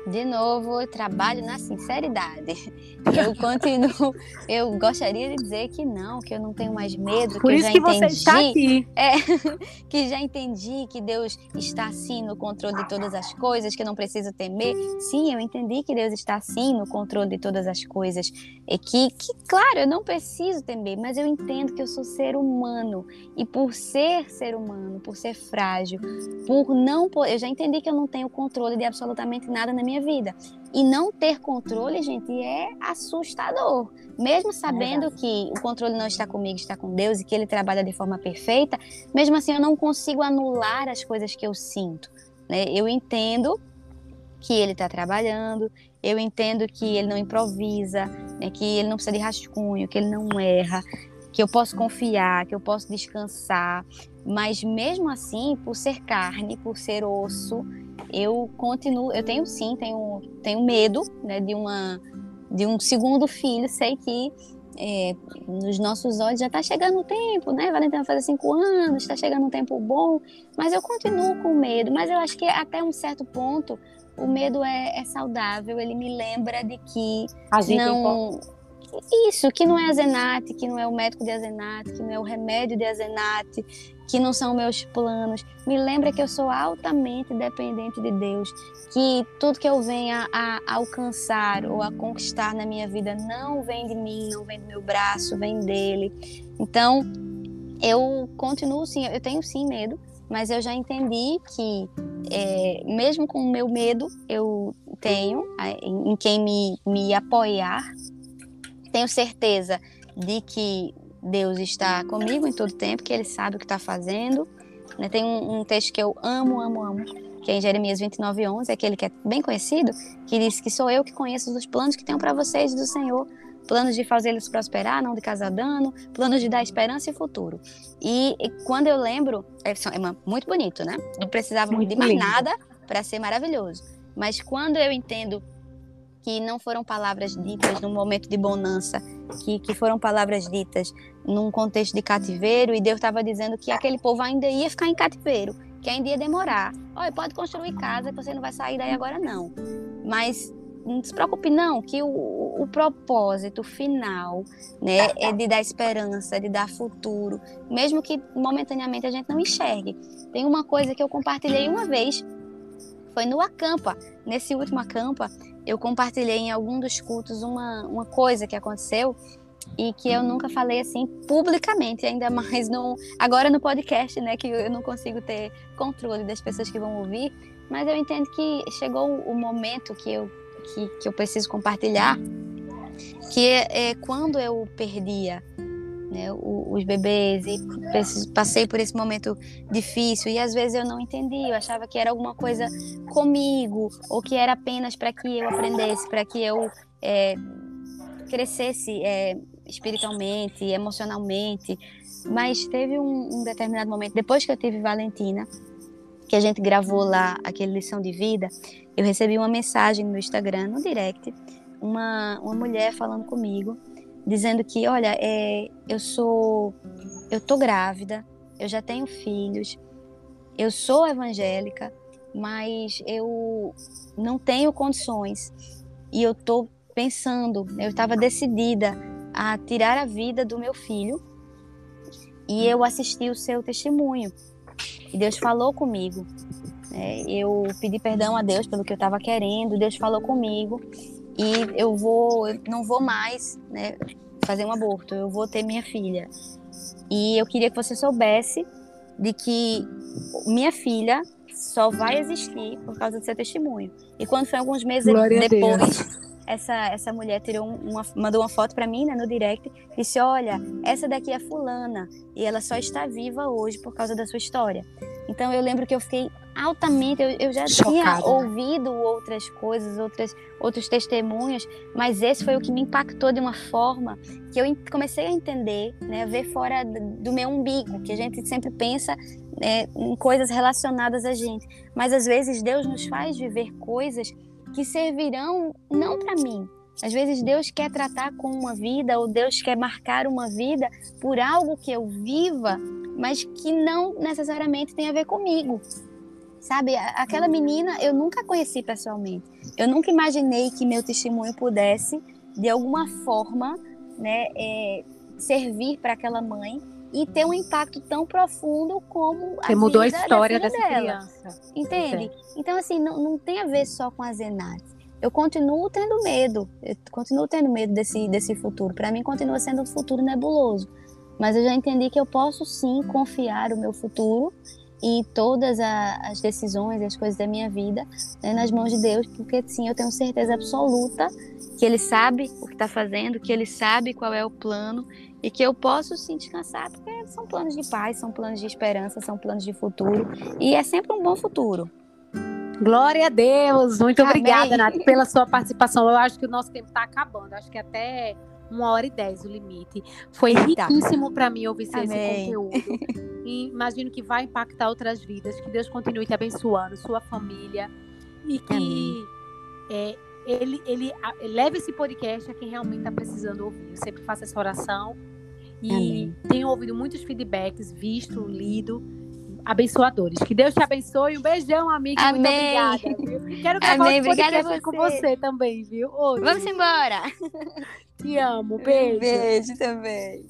[SPEAKER 1] De novo, eu trabalho na sinceridade. Eu continuo, eu gostaria de dizer que não, que eu não tenho mais medo,
[SPEAKER 2] Por
[SPEAKER 1] que
[SPEAKER 2] isso
[SPEAKER 1] eu já
[SPEAKER 2] que
[SPEAKER 1] entendi,
[SPEAKER 2] você está aqui.
[SPEAKER 1] É, que já entendi que Deus está sim no controle de todas as coisas, que eu não preciso temer. Sim, eu entendi que Deus está sim no controle de todas as coisas. E que, que claro, eu não preciso temer, mas eu entendo que eu sou ser humano e por ser ser humano, por ser frágil, por não, eu já entendi que eu não tenho controle de absolutamente nada na minha minha vida. E não ter controle, gente, é assustador. Mesmo sabendo é que o controle não está comigo, está com Deus e que Ele trabalha de forma perfeita, mesmo assim eu não consigo anular as coisas que eu sinto. Né? Eu entendo que Ele está trabalhando, eu entendo que Ele não improvisa, né? que Ele não precisa de rascunho, que Ele não erra, que eu posso confiar, que eu posso descansar. Mas mesmo assim, por ser carne, por ser osso, eu continuo, eu tenho sim, tenho, tenho medo né, de, uma, de um segundo filho, sei que é, nos nossos olhos já está chegando o tempo, né? Valentina vai fazer cinco anos, está chegando um tempo bom, mas eu continuo com medo. Mas eu acho que até um certo ponto o medo é, é saudável, ele me lembra de que não. Isso, que não é a Zenate, que não é o médico de Azenate, que não é o remédio de Azenate, que não são meus planos. Me lembra que eu sou altamente dependente de Deus, que tudo que eu venha a alcançar ou a conquistar na minha vida não vem de mim, não vem do meu braço, vem dele. Então, eu continuo sim, eu tenho sim medo, mas eu já entendi que, é, mesmo com o meu medo, eu tenho em quem me, me apoiar. Tenho certeza de que Deus está comigo em todo tempo, que Ele sabe o que está fazendo. Né? Tem um, um, texto que eu amo, amo, amo, que é em Jeremias 29, 11, aquele que é bem conhecido, que diz que sou eu que conheço os planos que tenho para vocês do Senhor, planos de fazê-los prosperar, não de causar dano, planos de dar esperança e futuro. E, e quando eu lembro, é, é, muito bonito, né? Não precisava muito de mais lindo. nada para ser maravilhoso. Mas quando eu entendo que não foram palavras ditas num momento de bonança, que, que foram palavras ditas num contexto de cativeiro, e Deus estava dizendo que aquele povo ainda ia ficar em cativeiro, que ainda ia demorar. Olha, pode construir casa, que você não vai sair daí agora, não. Mas não se preocupe, não, que o, o propósito final né, é de dar esperança, de dar futuro, mesmo que momentaneamente a gente não enxergue. Tem uma coisa que eu compartilhei uma vez, foi no Acampa. Nesse último Acampa, eu compartilhei em algum dos cultos uma, uma coisa que aconteceu e que eu nunca falei assim publicamente, ainda mais no agora no podcast, né, que eu não consigo ter controle das pessoas que vão ouvir, Mas eu entendo que chegou o momento que eu, que, que eu preciso compartilhar, que é, é quando eu perdia né, os bebês e passei por esse momento difícil e às vezes eu não entendi, eu achava que era alguma coisa comigo ou que era apenas para que eu aprendesse, para que eu é, crescesse é, espiritualmente, emocionalmente, mas teve um, um determinado momento depois que eu tive Valentina que a gente gravou lá aquele lição de vida, eu recebi uma mensagem no Instagram, no direct, uma, uma mulher falando comigo dizendo que, olha, é, eu sou, eu tô grávida, eu já tenho filhos, eu sou evangélica, mas eu não tenho condições. E eu tô pensando, eu estava decidida a tirar a vida do meu filho e eu assisti o seu testemunho. E Deus falou comigo. É, eu pedi perdão a Deus pelo que eu estava querendo, Deus falou comigo e eu vou, eu não vou mais né, fazer um aborto, eu vou ter minha filha. E eu queria que você soubesse de que minha filha só vai existir por causa do seu testemunho. E quando foi alguns meses Glória depois, essa, essa mulher tirou uma, mandou uma foto para mim né, no direct, disse: Olha, essa daqui é Fulana, e ela só está viva hoje por causa da sua história. Então eu lembro que eu fiquei altamente, eu, eu já Chocada, tinha né? ouvido outras coisas, outras, outros testemunhos, mas esse foi o que me impactou de uma forma que eu comecei a entender, né, a ver fora do meu umbigo, que a gente sempre pensa né, em coisas relacionadas a gente, mas às vezes Deus nos faz viver coisas que servirão não para mim. Às vezes Deus quer tratar com uma vida ou Deus quer marcar uma vida por algo que eu viva, mas que não necessariamente tem a ver comigo. Sabe, aquela menina eu nunca conheci pessoalmente. Eu nunca imaginei que meu testemunho pudesse, de alguma forma, né, é, servir para aquela mãe e ter um impacto tão profundo como
[SPEAKER 2] a mudou a história dessa dela. criança.
[SPEAKER 1] Entende? Então, assim, não, não tem a ver só com a Zenate. Eu continuo tendo medo, eu continuo tendo medo desse, desse futuro. Para mim, continua sendo um futuro nebuloso. Mas eu já entendi que eu posso sim confiar o meu futuro e todas a, as decisões as coisas da minha vida né, nas mãos de Deus, porque sim, eu tenho certeza absoluta que Ele sabe o que está fazendo, que Ele sabe qual é o plano e que eu posso sim descansar, porque são planos de paz, são planos de esperança, são planos de futuro e é sempre um bom futuro.
[SPEAKER 2] Glória a Deus! Muito Amém. obrigada, Nath, pela sua participação. Eu acho que o nosso tempo está acabando. acho que até uma hora e dez o limite. Foi riquíssimo para mim ouvir esse conteúdo. E imagino que vai impactar outras vidas. Que Deus continue te abençoando, sua família. E que é, ele, ele, leve esse podcast a quem realmente está precisando ouvir. Eu sempre faço essa oração e Amém. tenho ouvido muitos feedbacks, visto, lido, abençoadores. Que Deus te abençoe. Um beijão, amiga. Amém. Muito obrigada. Viu? Quero que Amém. Obrigada você. com você também, viu?
[SPEAKER 1] Hoje. Vamos embora.
[SPEAKER 2] Te amo. Beijo.
[SPEAKER 1] Beijo também.